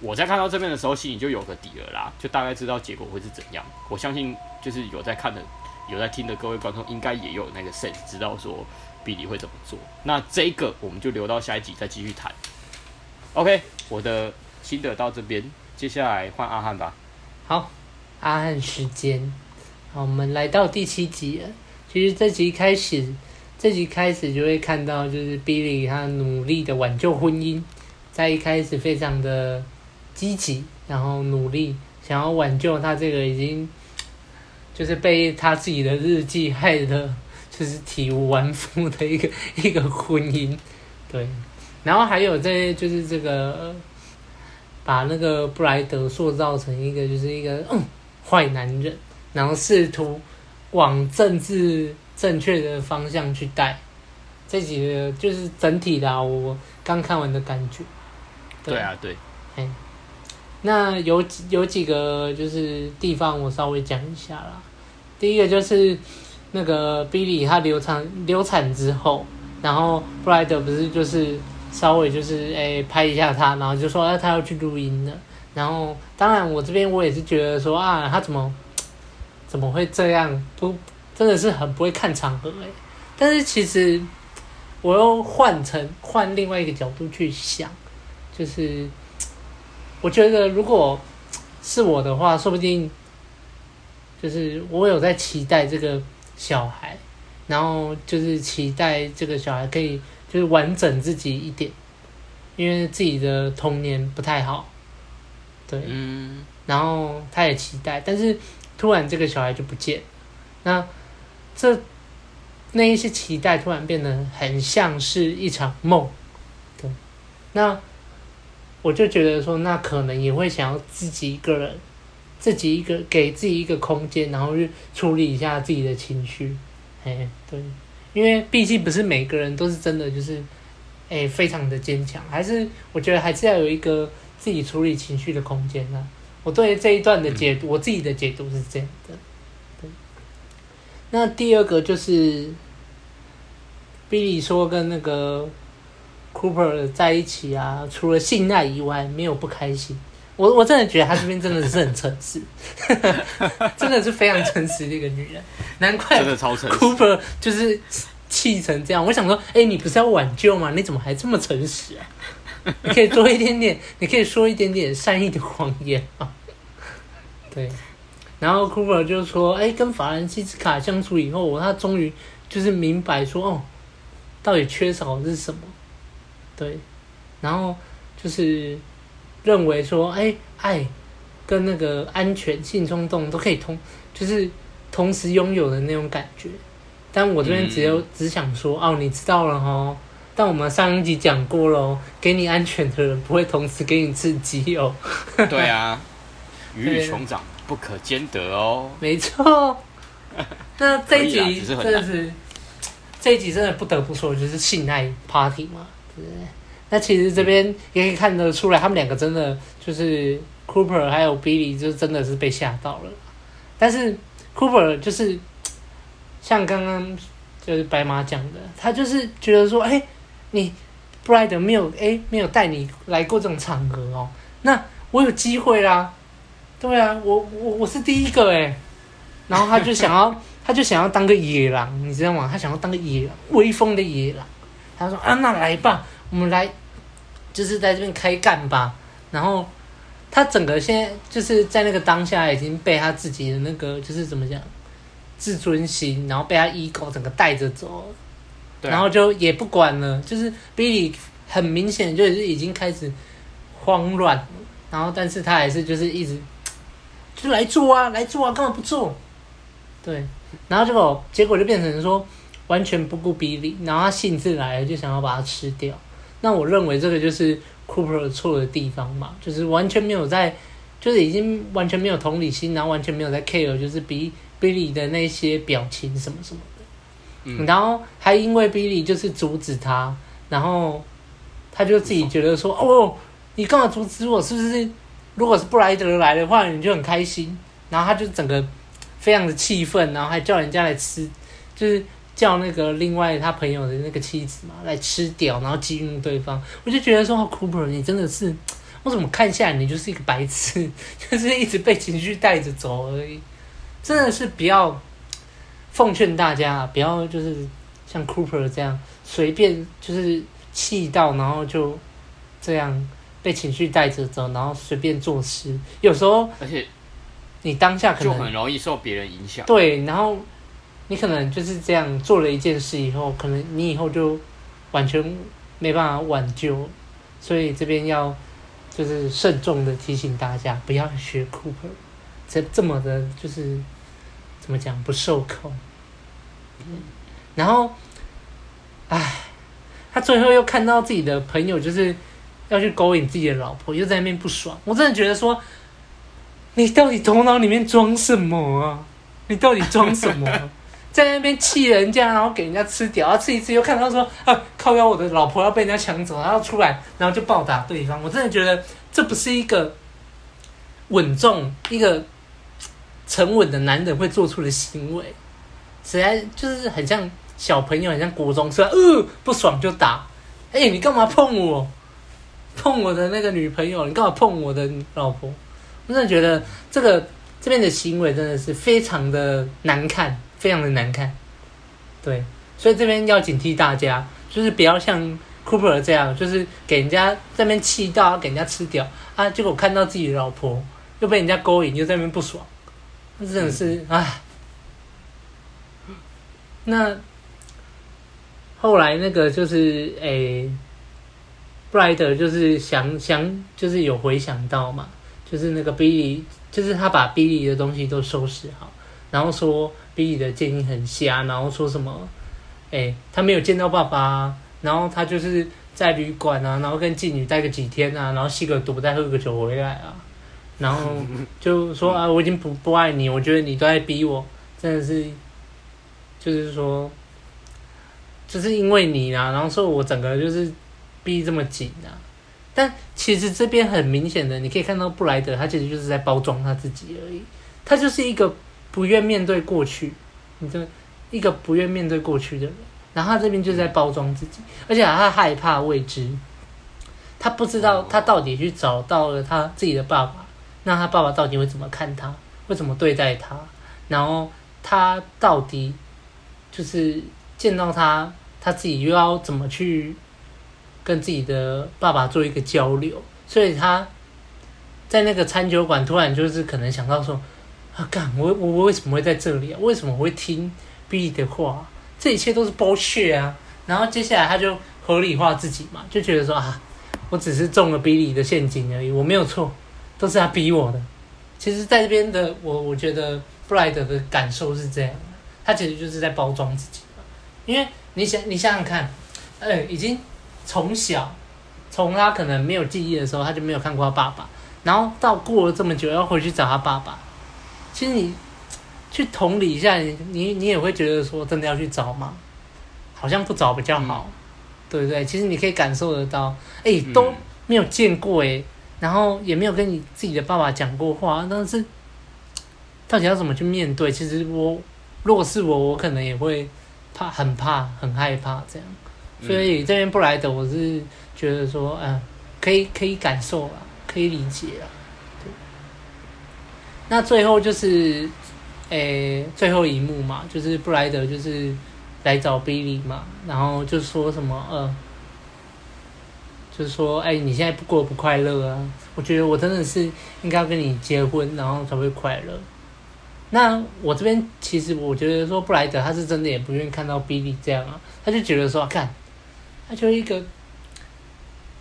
Speaker 2: 我在看到这边的时候，心里就有个底了啦，就大概知道结果会是怎样。我相信就是有在看的、有在听的各位观众，应该也有那个 sense，知道说。比利会怎么做？那这个我们就留到下一集再继续谈。OK，我的心得到这边，接下来换阿汉吧。
Speaker 3: 好，阿汉时间。好，我们来到第七集了。其实这集开始，这集开始就会看到，就是 Billy 他努力的挽救婚姻，在一开始非常的积极，然后努力想要挽救他这个已经就是被他自己的日记害的。就是体无完肤的一个 一个婚姻，对，然后还有这就是这个把那个布莱德塑造成一个就是一个嗯坏男人，然后试图往政治正确的方向去带，这几个就是整体的我刚看完的感觉。
Speaker 2: 对，对啊，对，
Speaker 3: 哎，那有几有几个就是地方我稍微讲一下啦，第一个就是。那个 Billy 他流产流产之后，然后布莱德不是就是稍微就是诶、拍一下他，然后就说啊他要去录音了。然后当然我这边我也是觉得说啊他怎么怎么会这样？不真的是很不会看场合诶。但是其实我又换成换另外一个角度去想，就是我觉得如果是我的话，说不定就是我有在期待这个。小孩，然后就是期待这个小孩可以就是完整自己一点，因为自己的童年不太好，对，嗯，然后他也期待，但是突然这个小孩就不见，那这那一些期待突然变得很像是一场梦，对，那我就觉得说，那可能也会想要自己一个人。自己一个给自己一个空间，然后去处理一下自己的情绪，哎，对，因为毕竟不是每个人都是真的就是，哎，非常的坚强，还是我觉得还是要有一个自己处理情绪的空间啊。我对这一段的解读，我自己的解读是这样的。对，那第二个就是，Billy 说跟那个 Cooper 在一起啊，除了性爱以外，没有不开心。我我真的觉得他这边真的是很诚实，真的是非常诚实的一个女人，难怪
Speaker 2: 真的超诚实。
Speaker 3: Cooper 就是气成这样。我想说，哎、欸，你不是要挽救吗？你怎么还这么诚实啊？你可以多一点点，你可以说一点点善意的谎言啊。对，然后 Cooper 就说，哎、欸，跟法兰西斯卡相处以后，他终于就是明白说，哦，到底缺少的是什么？对，然后就是。认为说，哎，爱跟那个安全、性冲动都可以同，就是同时拥有的那种感觉。但我这边只有、嗯、只想说，哦，你知道了哦。但我们上一集讲过了，给你安全的人不会同时给你刺激哦。
Speaker 2: 对啊，鱼与熊掌不可兼得哦。
Speaker 3: 没错。那这一集真的是，这一集真的不得不说，就是性爱 party 嘛，对不对？那其实这边也可以看得出来，他们两个真的就是 Cooper 还有 Billy，就真的是被吓到了。但是 Cooper 就是像刚刚就是白马讲的，他就是觉得说，哎、你 Bride 没有哎、没有带你来过这种场合哦，那我有机会啦。对啊，我我我是第一个哎。然后他就想要，他就想要当个野狼，你知道吗？他想要当个野狼，威风的野狼。他说啊，那来吧。我们来，就是在这边开干吧。然后他整个现在就是在那个当下，已经被他自己的那个就是怎么讲，自尊心，然后被他 ego 整个带着走，对啊，然后就也不管了。就是 Billy 很明显就是已经开始慌乱，然后但是他还是就是一直就来做啊，来做啊，干嘛不做？对，然后结果结果就变成说完全不顾 Billy，然后他兴致来了，就想要把它吃掉。那我认为这个就是 Cooper 错的地方嘛，就是完全没有在，就是已经完全没有同理心，然后完全没有在 care，就是 Billy 的那些表情什么什么的，嗯，然后还因为 Billy 就是阻止他，然后他就自己觉得说，哦，你干嘛阻止我？是不是？如果是布莱德来的话，你就很开心，然后他就整个非常的气愤，然后还叫人家来吃，就是。叫那个另外他朋友的那个妻子嘛来吃掉，然后激怒对方，我就觉得说，Cooper，你真的是，我怎么看下来你就是一个白痴，就是一直被情绪带着走而已，真的是不要奉劝大家，不要就是像 Cooper 这样随便就是气到，然后就这样被情绪带着走，然后随便做事，有时候而且你当下可能
Speaker 2: 就很容易受别人影响，
Speaker 3: 对，然后。你可能就是这样做了一件事以后，可能你以后就完全没办法挽救，所以这边要就是慎重的提醒大家，不要学 Cooper，这这么的，就是怎么讲不受控。然后，唉，他最后又看到自己的朋友就是要去勾引自己的老婆，又在那边不爽。我真的觉得说，你到底头脑里面装什么啊？你到底装什么？在那边气人家，然后给人家吃掉，然后吃一次又看到说啊，靠腰我的老婆要被人家抢走，然后出来，然后就暴打对方。我真的觉得这不是一个稳重、一个沉稳的男人会做出的行为，实在就是很像小朋友，很像国中生，呃，不爽就打。哎，你干嘛碰我？碰我的那个女朋友？你干嘛碰我的老婆？我真的觉得这个这边的行为真的是非常的难看。非常的难看，对，所以这边要警惕大家，就是不要像 Cooper 这样，就是给人家在那边气到给人家吃掉啊，结果看到自己的老婆又被人家勾引，又在那边不爽，那真的是唉。那后来那个就是诶，布莱德就是想想，就是有回想到嘛，就是那个 Billy，就是他把 Billy 的东西都收拾好，然后说。Billy 的建议很瞎，然后说什么，哎、欸，他没有见到爸爸，然后他就是在旅馆啊，然后跟妓女待个几天啊，然后吸个毒，再喝个酒回来啊，然后就说 啊，我已经不不爱你，我觉得你都在逼我，真的是，就是说，就是因为你啊，然后说我整个就是逼这么紧啊，但其实这边很明显的，你可以看到布莱德他其实就是在包装他自己而已，他就是一个。不愿面对过去，你这一个不愿面对过去的人，然后他这边就是在包装自己，而且他害怕未知，他不知道他到底去找到了他自己的爸爸，那他爸爸到底会怎么看他，会怎么对待他，然后他到底就是见到他，他自己又要怎么去跟自己的爸爸做一个交流，所以他在那个餐酒馆突然就是可能想到说，啊，干我我我为什么会在这里啊？为什么我会听 B 的话？这一切都是 bullshit 啊！然后接下来他就合理化自己嘛，就觉得说啊。我只是中了 Billy 的陷阱而已，我没有错，都是他逼我的。其实，在这边的我，我觉得布莱德的感受是这样的，他其实就是在包装自己嘛。因为你想，你想想看，呃，已经从小，从他可能没有记忆的时候，他就没有看过他爸爸，然后到过了这么久要回去找他爸爸，其实你去同理一下，你你你也会觉得说，真的要去找吗？好像不找比较好。嗯对不对？其实你可以感受得到，哎，都没有见过哎，然后也没有跟你自己的爸爸讲过话，但是到底要怎么去面对？其实我，如果是我，我可能也会怕，很怕，很害怕这样。所以这边布莱德，我是觉得说，嗯，可以可以感受啊，可以理解了。那最后就是，哎，最后一幕嘛，就是布莱德就是。来找 Billy 嘛，然后就说什么呃，就是说哎，你现在不过不快乐啊？我觉得我真的是应该要跟你结婚，然后才会快乐。那我这边其实我觉得说布莱德他是真的也不愿意看到 Billy 这样啊，他就觉得说看，他就一个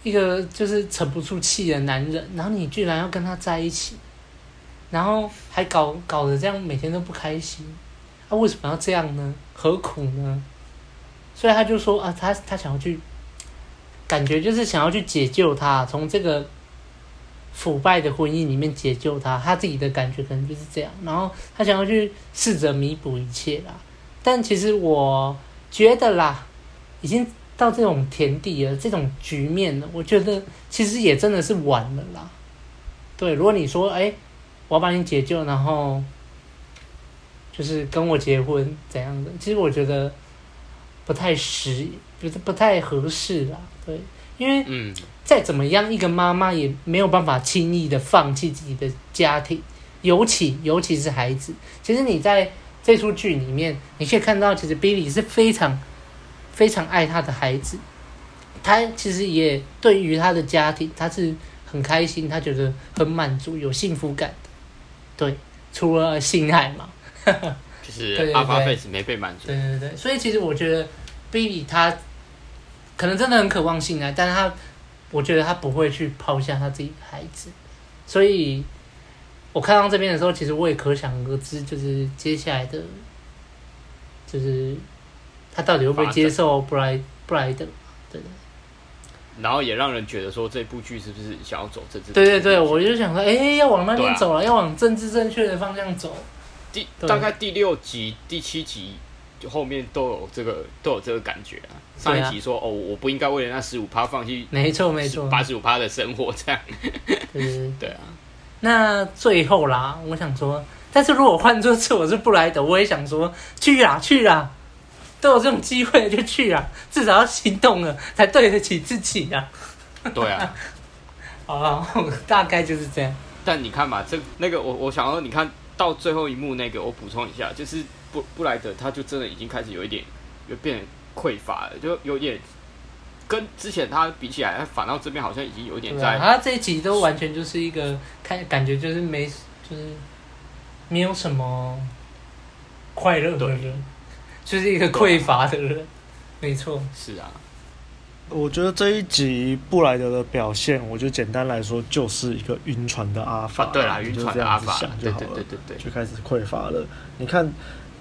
Speaker 3: 一个就是沉不住气的男人，然后你居然要跟他在一起，然后还搞搞得这样每天都不开心。他、啊、为什么要这样呢？何苦呢？所以他就说啊，他他想要去，感觉就是想要去解救他，从这个腐败的婚姻里面解救他。他自己的感觉可能就是这样，然后他想要去试着弥补一切啦。但其实我觉得啦，已经到这种田地了，这种局面了，我觉得其实也真的是晚了啦。对，如果你说哎，我要把你解救，然后。就是跟我结婚怎样的？其实我觉得不太实，不是不太合适啦。对，因为再怎么样，一个妈妈也没有办法轻易的放弃自己的家庭，尤其尤其是孩子。其实你在这出剧里面，你可以看到，其实 Billy 是非常非常爱他的孩子，他其实也对于他的家庭，他是很开心，他觉得很满足，有幸福感的。对，除了性爱嘛。
Speaker 2: 就是阿巴菲斯没被满足。
Speaker 3: 对对对，所以其实我觉得，Billy 他可能真的很渴望性爱，但是他，我觉得他不会去抛下他自己的孩子。所以，我看到这边的时候，其实我也可想而知，就是接下来的，就是他到底会不会接受布莱布莱德，对。
Speaker 2: 然后也让人觉得说，这部剧是不是想要走政治？
Speaker 3: 对对对，我就想说，哎，要往那边走了，啊、要往政治正确的方向走。
Speaker 2: 第大概第六集、第七集就后面都有这个都有这个感觉啊。上一集说哦，我不应该为了那十五趴放弃，
Speaker 3: 没错没错，
Speaker 2: 八十五趴的生活这样。嗯，对啊。
Speaker 3: 那最后啦，我想说，但是如果换作是我是布莱德，我也想说去啊去啊，都有这种机会就去啊，至少要行动了才对得起自己啊。
Speaker 2: 对啊。
Speaker 3: 好了，大概就是这样。
Speaker 2: 但你看嘛，这那个我我想要，你看。到最后一幕那个，我补充一下，就是布布莱德他就真的已经开始有一点，有变匮乏了，就有点跟之前他比起来，他反倒这边好像已经有点在。
Speaker 3: 啊、他这一集都完全就是一个看感觉就是没就是没有什么快乐的人，就是一个匮乏的人，没错，
Speaker 2: 是啊。
Speaker 1: 我觉得这一集布莱德的表现，我就简单来说，就是一个晕船的阿法。
Speaker 2: 啊、对啦，晕船的阿法，
Speaker 1: 就好了，
Speaker 2: 对对对对，
Speaker 1: 就开始匮乏了。你看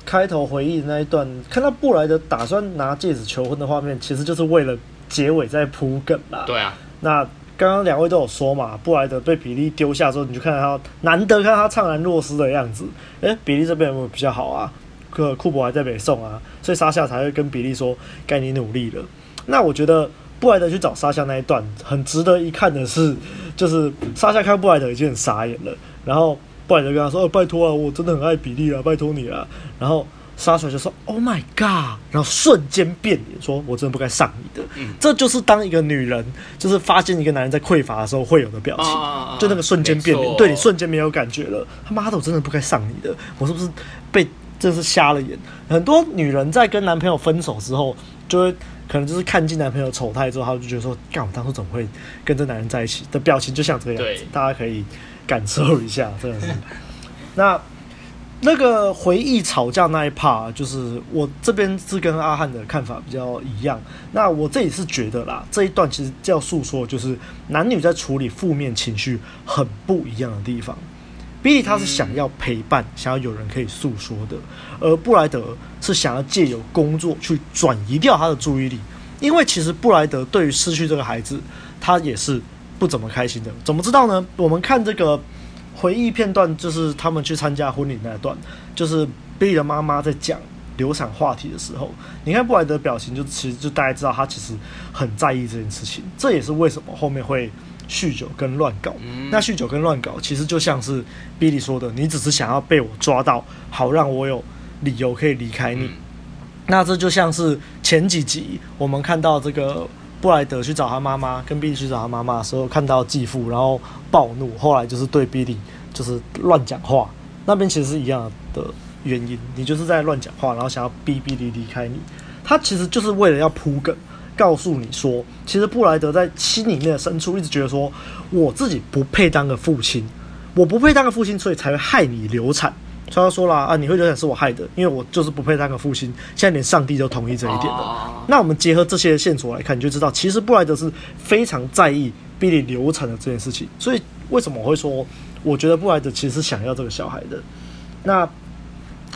Speaker 1: 开头回忆的那一段，看到布莱德打算拿戒指求婚的画面，其实就是为了结尾在铺梗啦。
Speaker 2: 对啊。
Speaker 1: 那刚刚两位都有说嘛，布莱德被比利丢下之后，你就看到他难得看他怅然若失的样子。诶，比利这边有没有比较好啊？可库珀还在北宋啊，所以莎夏才会跟比利说：“该你努力了。”那我觉得布莱德去找莎夏那一段很值得一看的是，就是莎夏看布莱德已经很傻眼了，然后布莱德跟他说：“哦，拜托啊，我真的很爱比利啊，拜托你啊。”然后莎莎就说：“Oh my god！” 然后瞬间变脸，说：“我真的不该上你的。
Speaker 2: 嗯”
Speaker 1: 这就是当一个女人就是发现一个男人在匮乏的时候会有的表情，
Speaker 2: 啊、
Speaker 1: 就那个瞬间变
Speaker 2: 脸，
Speaker 1: 对你瞬间没有感觉了。他妈的，我真的不该上你的，我是不是被真是瞎了眼？很多女人在跟男朋友分手之后，就会可能就是看尽男朋友丑态之后，她就觉得说：“干，我当初怎么会跟这男人在一起？”的表情就像这个样子，大家可以感受一下，真的是。那。那个回忆吵架那一 part，就是我这边是跟阿汉的看法比较一样。那我这里是觉得啦，这一段其实要诉说，就是男女在处理负面情绪很不一样的地方。比利他是想要陪伴，想要有人可以诉说的，而布莱德是想要借由工作去转移掉他的注意力。因为其实布莱德对于失去这个孩子，他也是不怎么开心的。怎么知道呢？我们看这个。回忆片段就是他们去参加婚礼那段，就是比利的妈妈在讲流产话题的时候，你看布莱德表情，就其实就大家知道他其实很在意这件事情。这也是为什么后面会酗酒跟乱搞。那酗酒跟乱搞其实就像是比利说的，你只是想要被我抓到，好让我有理由可以离开你。那这就像是前几集我们看到这个。布莱德去找他妈妈，跟比利去找他妈妈的时候，看到继父，然后暴怒，后来就是对比利就是乱讲话。那边其实是一样的原因，你就是在乱讲话，然后想要逼比利离开你。他其实就是为了要铺梗，告诉你说，其实布莱德在心里面的深处一直觉得说，我自己不配当个父亲，我不配当个父亲，所以才会害你流产。所以他说了啊，你会流产是我害的，因为我就是不配当个父亲。现在连上帝都同意这一点了。那我们结合这些线索来看，你就知道，其实布莱德是非常在意比利流产的这件事情。所以为什么我会说，我觉得布莱德其实是想要这个小孩的。那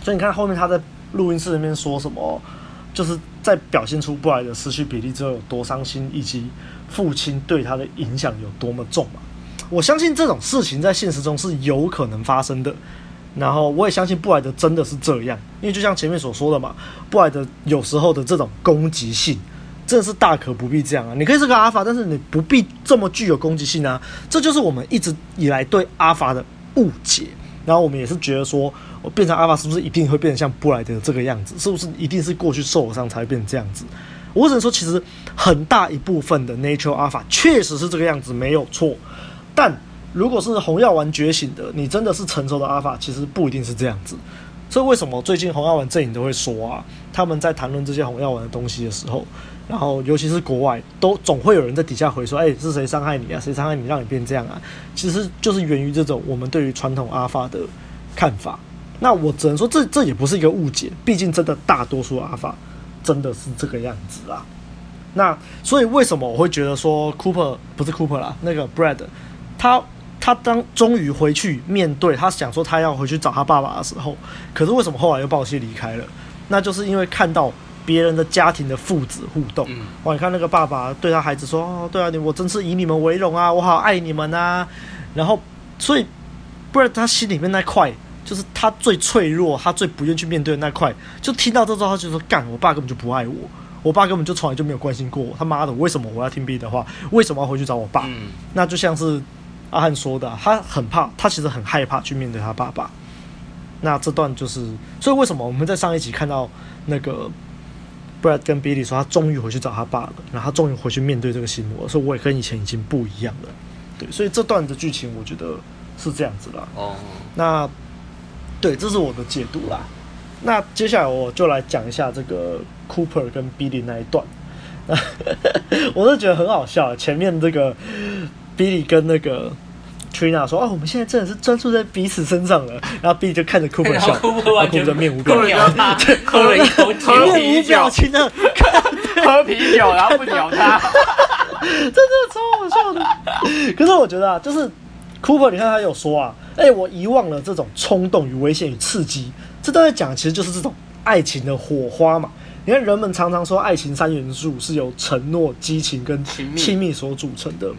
Speaker 1: 所以你看后面他在录音室里面说什么，就是在表现出布莱德失去比利之后有多伤心，以及父亲对他的影响有多么重嘛。我相信这种事情在现实中是有可能发生的。然后我也相信布莱德真的是这样，因为就像前面所说的嘛，布莱德有时候的这种攻击性，真的是大可不必这样啊。你可以是个阿法，但是你不必这么具有攻击性啊。这就是我们一直以来对阿法的误解。然后我们也是觉得说，我变成阿法是不是一定会变成像布莱德这个样子？是不是一定是过去受了伤才会变成这样子？我只能说，其实很大一部分的 Natural 阿法确实是这个样子，没有错，但。如果是红药丸觉醒的，你真的是成熟的阿法，其实不一定是这样子。所以为什么最近红药丸阵营都会说啊，他们在谈论这些红药丸的东西的时候，然后尤其是国外，都总会有人在底下回说，哎、是谁伤害你啊？谁伤害你，让你变这样啊？其实就是源于这种我们对于传统阿法的看法。那我只能说这，这这也不是一个误解，毕竟真的大多数阿法真的是这个样子啊。那所以为什么我会觉得说，Cooper 不是 Cooper 啦，那个 Brad 他。他当终于回去面对，他想说他要回去找他爸爸的时候，可是为什么后来又抱气离开了？那就是因为看到别人的家庭的父子互动。哇，你看那个爸爸对他孩子说：“哦，对啊，你我真是以你们为荣啊，我好爱你们啊。”然后，所以不然他心里面那块，就是他最脆弱，他最不愿去面对的那块，就听到这之后，他就说：“干，我爸根本就不爱我，我爸根本就从来就没有关心过我。他妈的，为什么我要听 B 的话？为什么要回去找我爸？”那就像是。阿汉说的、啊，他很怕，他其实很害怕去面对他爸爸。那这段就是，所以为什么我们在上一集看到那个 Brad 跟 Billy 说他终于回去找他爸了，然后他终于回去面对这个心魔，所以我也跟以前已经不一样了。对，所以这段的剧情我觉得是这样子啦。哦，那对，这是我的解读啦。那接下来我就来讲一下这个 Cooper 跟 Billy 那一段。我是觉得很好笑，前面这个。Billy 跟那个 Trina 说：“哦，我们现在真的是专注在彼此身上了。”然后 Billy 就看着 Cooper 笑，他 Cooper 就面无表情，
Speaker 2: 喝了一口 酒，
Speaker 1: 面无表情的
Speaker 2: 喝啤酒，然后不鸟他，
Speaker 1: 真的超好笑的。可是我觉得啊，就是 Cooper，你看他有说啊，哎、欸，我遗忘了这种冲动与危险与刺激。这都在讲，其实就是这种爱情的火花嘛。你看，人们常常说爱情三元素是由承诺、激情跟亲密所组成的。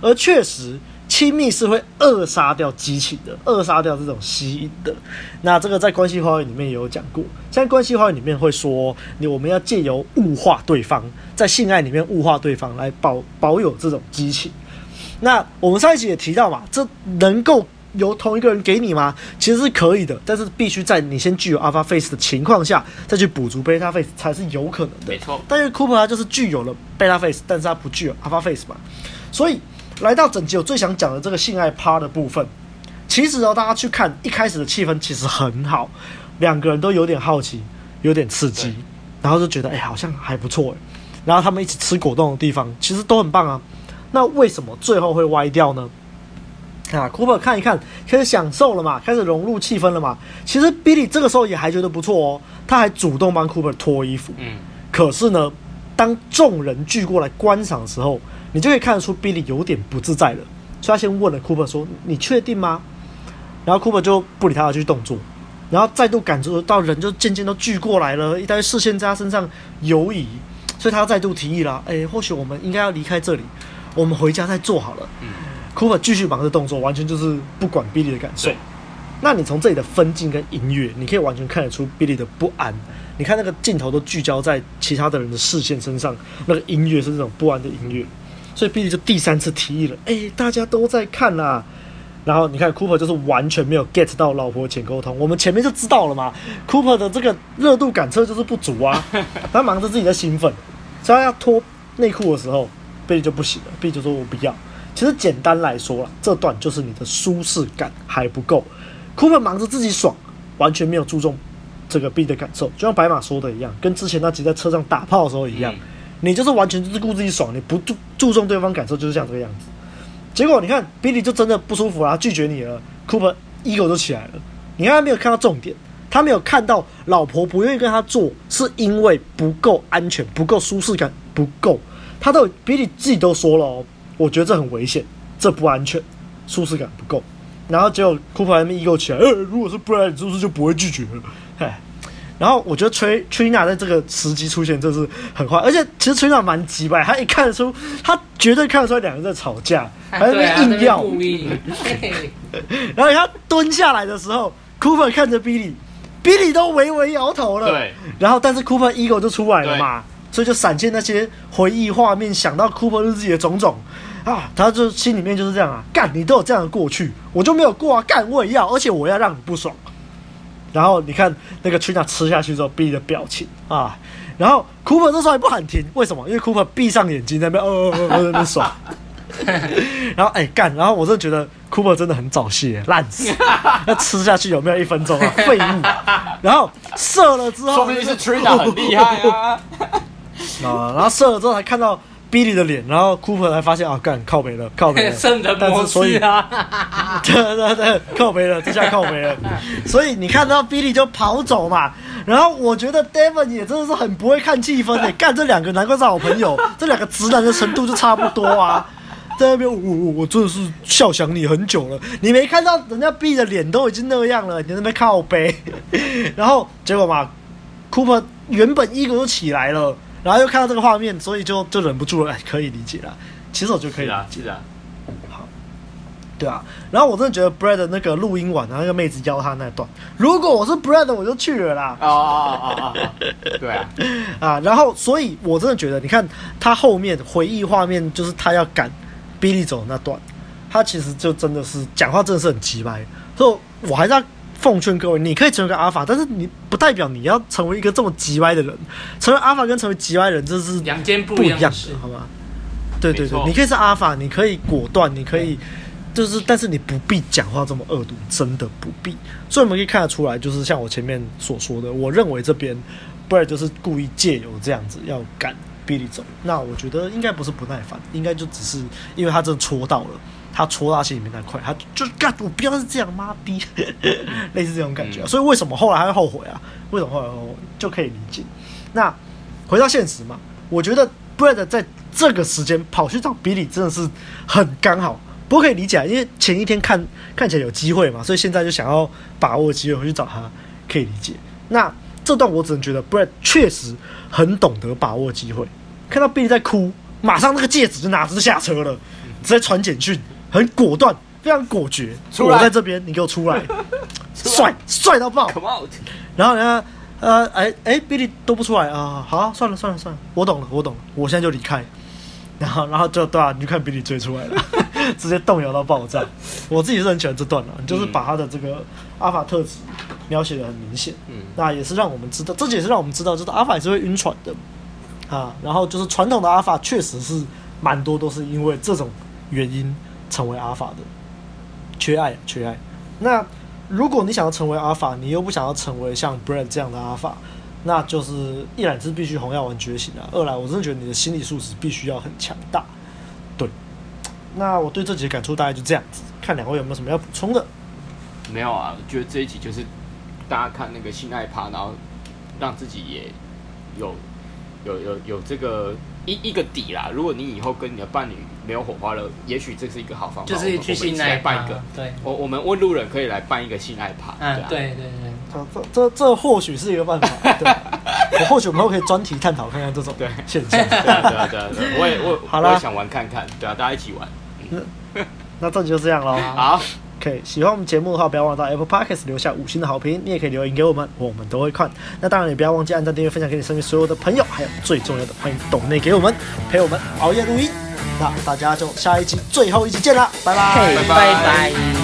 Speaker 1: 而确实，亲密是会扼杀掉激情的，扼杀掉这种吸引的。那这个在关系花园里面也有讲过，在关系花园里面会说，你我们要借由物化对方，在性爱里面物化对方来保保有这种激情。那我们上一集也提到嘛，这能够由同一个人给你吗？其实是可以的，但是必须在你先具有 Alpha Face 的情况下，再去补足 Beta Face 才是有可能的。
Speaker 2: 没错。
Speaker 1: 但是 Cooper 他就是具有了 Beta Face，但是他不具有 Alpha Face 嘛。所以来到整集，我最想讲的这个性爱趴的部分，其实哦，大家去看一开始的气氛其实很好，两个人都有点好奇，有点刺激，然后就觉得哎、欸，好像还不错哎。然后他们一起吃果冻的地方，其实都很棒啊。那为什么最后会歪掉呢？啊，Cooper 看一看，开始享受了嘛，开始融入气氛了嘛。其实 Billy 这个时候也还觉得不错哦，他还主动帮 Cooper 脱衣服。
Speaker 2: 嗯。可
Speaker 1: 是呢，当众人聚过来观赏的时候，你就可以看得出 Billy 有点不自在了。所以他先问了 Cooper 说：“你确定吗？”然后 Cooper 就不理他的去动作，然后再度感觉到人就渐渐都聚过来了，一堆视线在他身上游移，所以他再度提议了：“哎，或许我们应该要离开这里。”我们回家再做好了。嗯，Cooper 继续忙着动作，完全就是不管 Billy 的感受。那你从这里的分镜跟音乐，你可以完全看得出 Billy 的不安。你看那个镜头都聚焦在其他的人的视线身上，那个音乐是这种不安的音乐。所以 Billy 就第三次提议了：“哎、欸，大家都在看啦。”然后你看 Cooper 就是完全没有 get 到老婆前沟通。我们前面就知道了嘛，Cooper 的这个热度感测就是不足啊。他忙着自己的兴奋，所以他要脱内裤的时候。Billy 就不行了，Billy 就说我不要。其实简单来说啦，这段就是你的舒适感还不够。Cooper 忙着自己爽，完全没有注重这个 Billy 的感受，就像白马说的一样，跟之前那集在车上打炮的时候一样，嗯、你就是完全就是顾自己爽，你不注注重对方感受，就是像这个样子。结果你看 Billy 就真的不舒服啊，拒绝你了，Cooper ego 就起来了。你看他没有看到重点，他没有看到老婆不愿意跟他做，是因为不够安全，不够舒适感，不够。他都比利自己都说了哦，我觉得这很危险，这不安全，舒适感不够。然后结果 Cooper 那边 ego 起来，呃，如果是 Brad，是不是就不会拒绝了？哎，然后我觉得 Trina 在这个时机出现，真是很坏。而且其实 Trina 蛮急吧，他一看得出，他绝对看得出来两个人在吵架，还在那边硬要。然后他蹲下来的时候，Cooper 看着 Billy，Billy 都微微摇头了。对。然后但是 Cooper ego 就出来了嘛。所以就闪现那些回忆画面，想到 Cooper 日记的种种啊，他就心里面就是这样啊，干你都有这样的过去，我就没有过啊，干我也要，而且我要让你不爽。然后你看那个 Trina 吃下去之后 B 的表情啊，然后 Cooper 这时候还不喊停，为什么？因为 Cooper 闭上眼睛在那边，哦哦哦，在那边爽。然后哎干、然后我真的觉得 Cooper 真的很早泄，烂死，那吃下去有没有一分钟啊？废物。然后射了之后，
Speaker 2: 说明是 Trina 很厉害啊。
Speaker 1: 啊，然后射了之后才看到 Billy 的脸，然后 Cooper 才发现啊，干靠北了，靠北了，
Speaker 3: 圣人模式啊，
Speaker 1: 对对对，靠北了，这下靠北了，所以你看到 Billy 就跑走嘛，然后我觉得 Devon 也真的是很不会看气氛的，干这两个难怪是好朋友，这两个直男的程度就差不多啊，在那边我我我真的是笑想你很久了，你没看到人家 Billy 的脸都已经那样了，你在那边靠背，然后结果嘛，Cooper 原本 ego 就起来了。然后又看到这个画面，所以就就忍不住了，哎，可以理解了。其实我就可以理解了。好，对啊。然后我真的觉得 Brad 那个录音完，然后那个妹子邀他那段，如果我是 Brad，我就去了啦。啊啊啊啊啊！对啊。啊，然后所以我真的觉得，你看他后面回忆画面，就是他要赶 Billy 走的那段，他其实就真的是讲话真的是很直白。所以我还是要。奉劝各位，你可以成为个阿法，但是你不代表你要成为一个这么极歪的人。成为阿法跟成为极歪人，这是两件不一样的事，好吗？对对对，你可以是阿法，你可以果断，你可以就是，但是你不必讲话这么恶毒，真的不必。所以我们可以看得出来，就是像我前面所说的，我认为这边 Brad 就是故意借由这样子要赶 Billy 走。那我觉得应该不是不耐烦，应该就只是因为他真的戳到了。他戳他心里面那块，他就干，我不要是这样，妈逼，类似这种感觉、啊。所以为什么后来他会后悔啊？为什么后来后悔就可以理解？那回到现实嘛，我觉得 Brad 在这个时间跑去找 Billy 真的是很刚好，不过可以理解，因为前一天看看起来有机会嘛，所以现在就想要把握机会回去找他，可以理解。那这段我只能觉得 Brad 确实很懂得把握机会，看到 Billy 在哭，马上那个戒指就拿着就下车了，直接传简讯。很果断，非常果决。我在这边，你给我出来，帅帅到爆。然后呢，呃，哎哎，Billy 都不出来啊，好啊，算了算了算了，我懂了，我懂了，我现在就离开。然后然后就对啊，你就看 Billy 追出来了，直接动摇到爆炸。我自己是很喜欢这段了，就是把他的这个阿法特质描写的很明显。嗯，那也是让我们知道，这也是让我们知道，就是阿法也是会晕船的啊。然后就是传统的阿法确实是蛮多都是因为这种原因成为阿法的，缺爱，缺爱。那如果你想要成为阿法，你又不想要成为像 Brad 这样的阿法。那就是一来是必须红药丸觉醒啊，二来我真的觉得你的心理素质必须要很强大。对，那我对这集的感触大概就这样子，看两位有没有什么要补充的？
Speaker 2: 没有啊，我觉得这一集就是大家看那个性爱趴，然后让自己也有有有有这个。一一个底啦，如果你以后跟你的伴侣没有火花了，也许这是一个好方法。
Speaker 3: 就是去性爱
Speaker 2: 办一个，对，我我们问路人可以来办一个性爱趴。
Speaker 3: 嗯，对对对，
Speaker 1: 这这这这或许是一个办法。对，我或许我们可以专题探讨看看这种现象。
Speaker 2: 对对对对，我也我好了，我也想玩看看，对啊，大家一起玩。
Speaker 1: 那那这就这样喽。
Speaker 2: 好。
Speaker 1: OK，喜欢我们节目的话，不要忘了到 Apple Podcast 留下五星的好评。你也可以留言给我们，我们都会看。那当然，也不要忘记按赞、订阅、分享给你身边所有的朋友，还有最重要的，欢迎抖内给我们陪我们熬夜录音。那大家就下一集最后一集见啦，拜拜，
Speaker 3: 拜拜。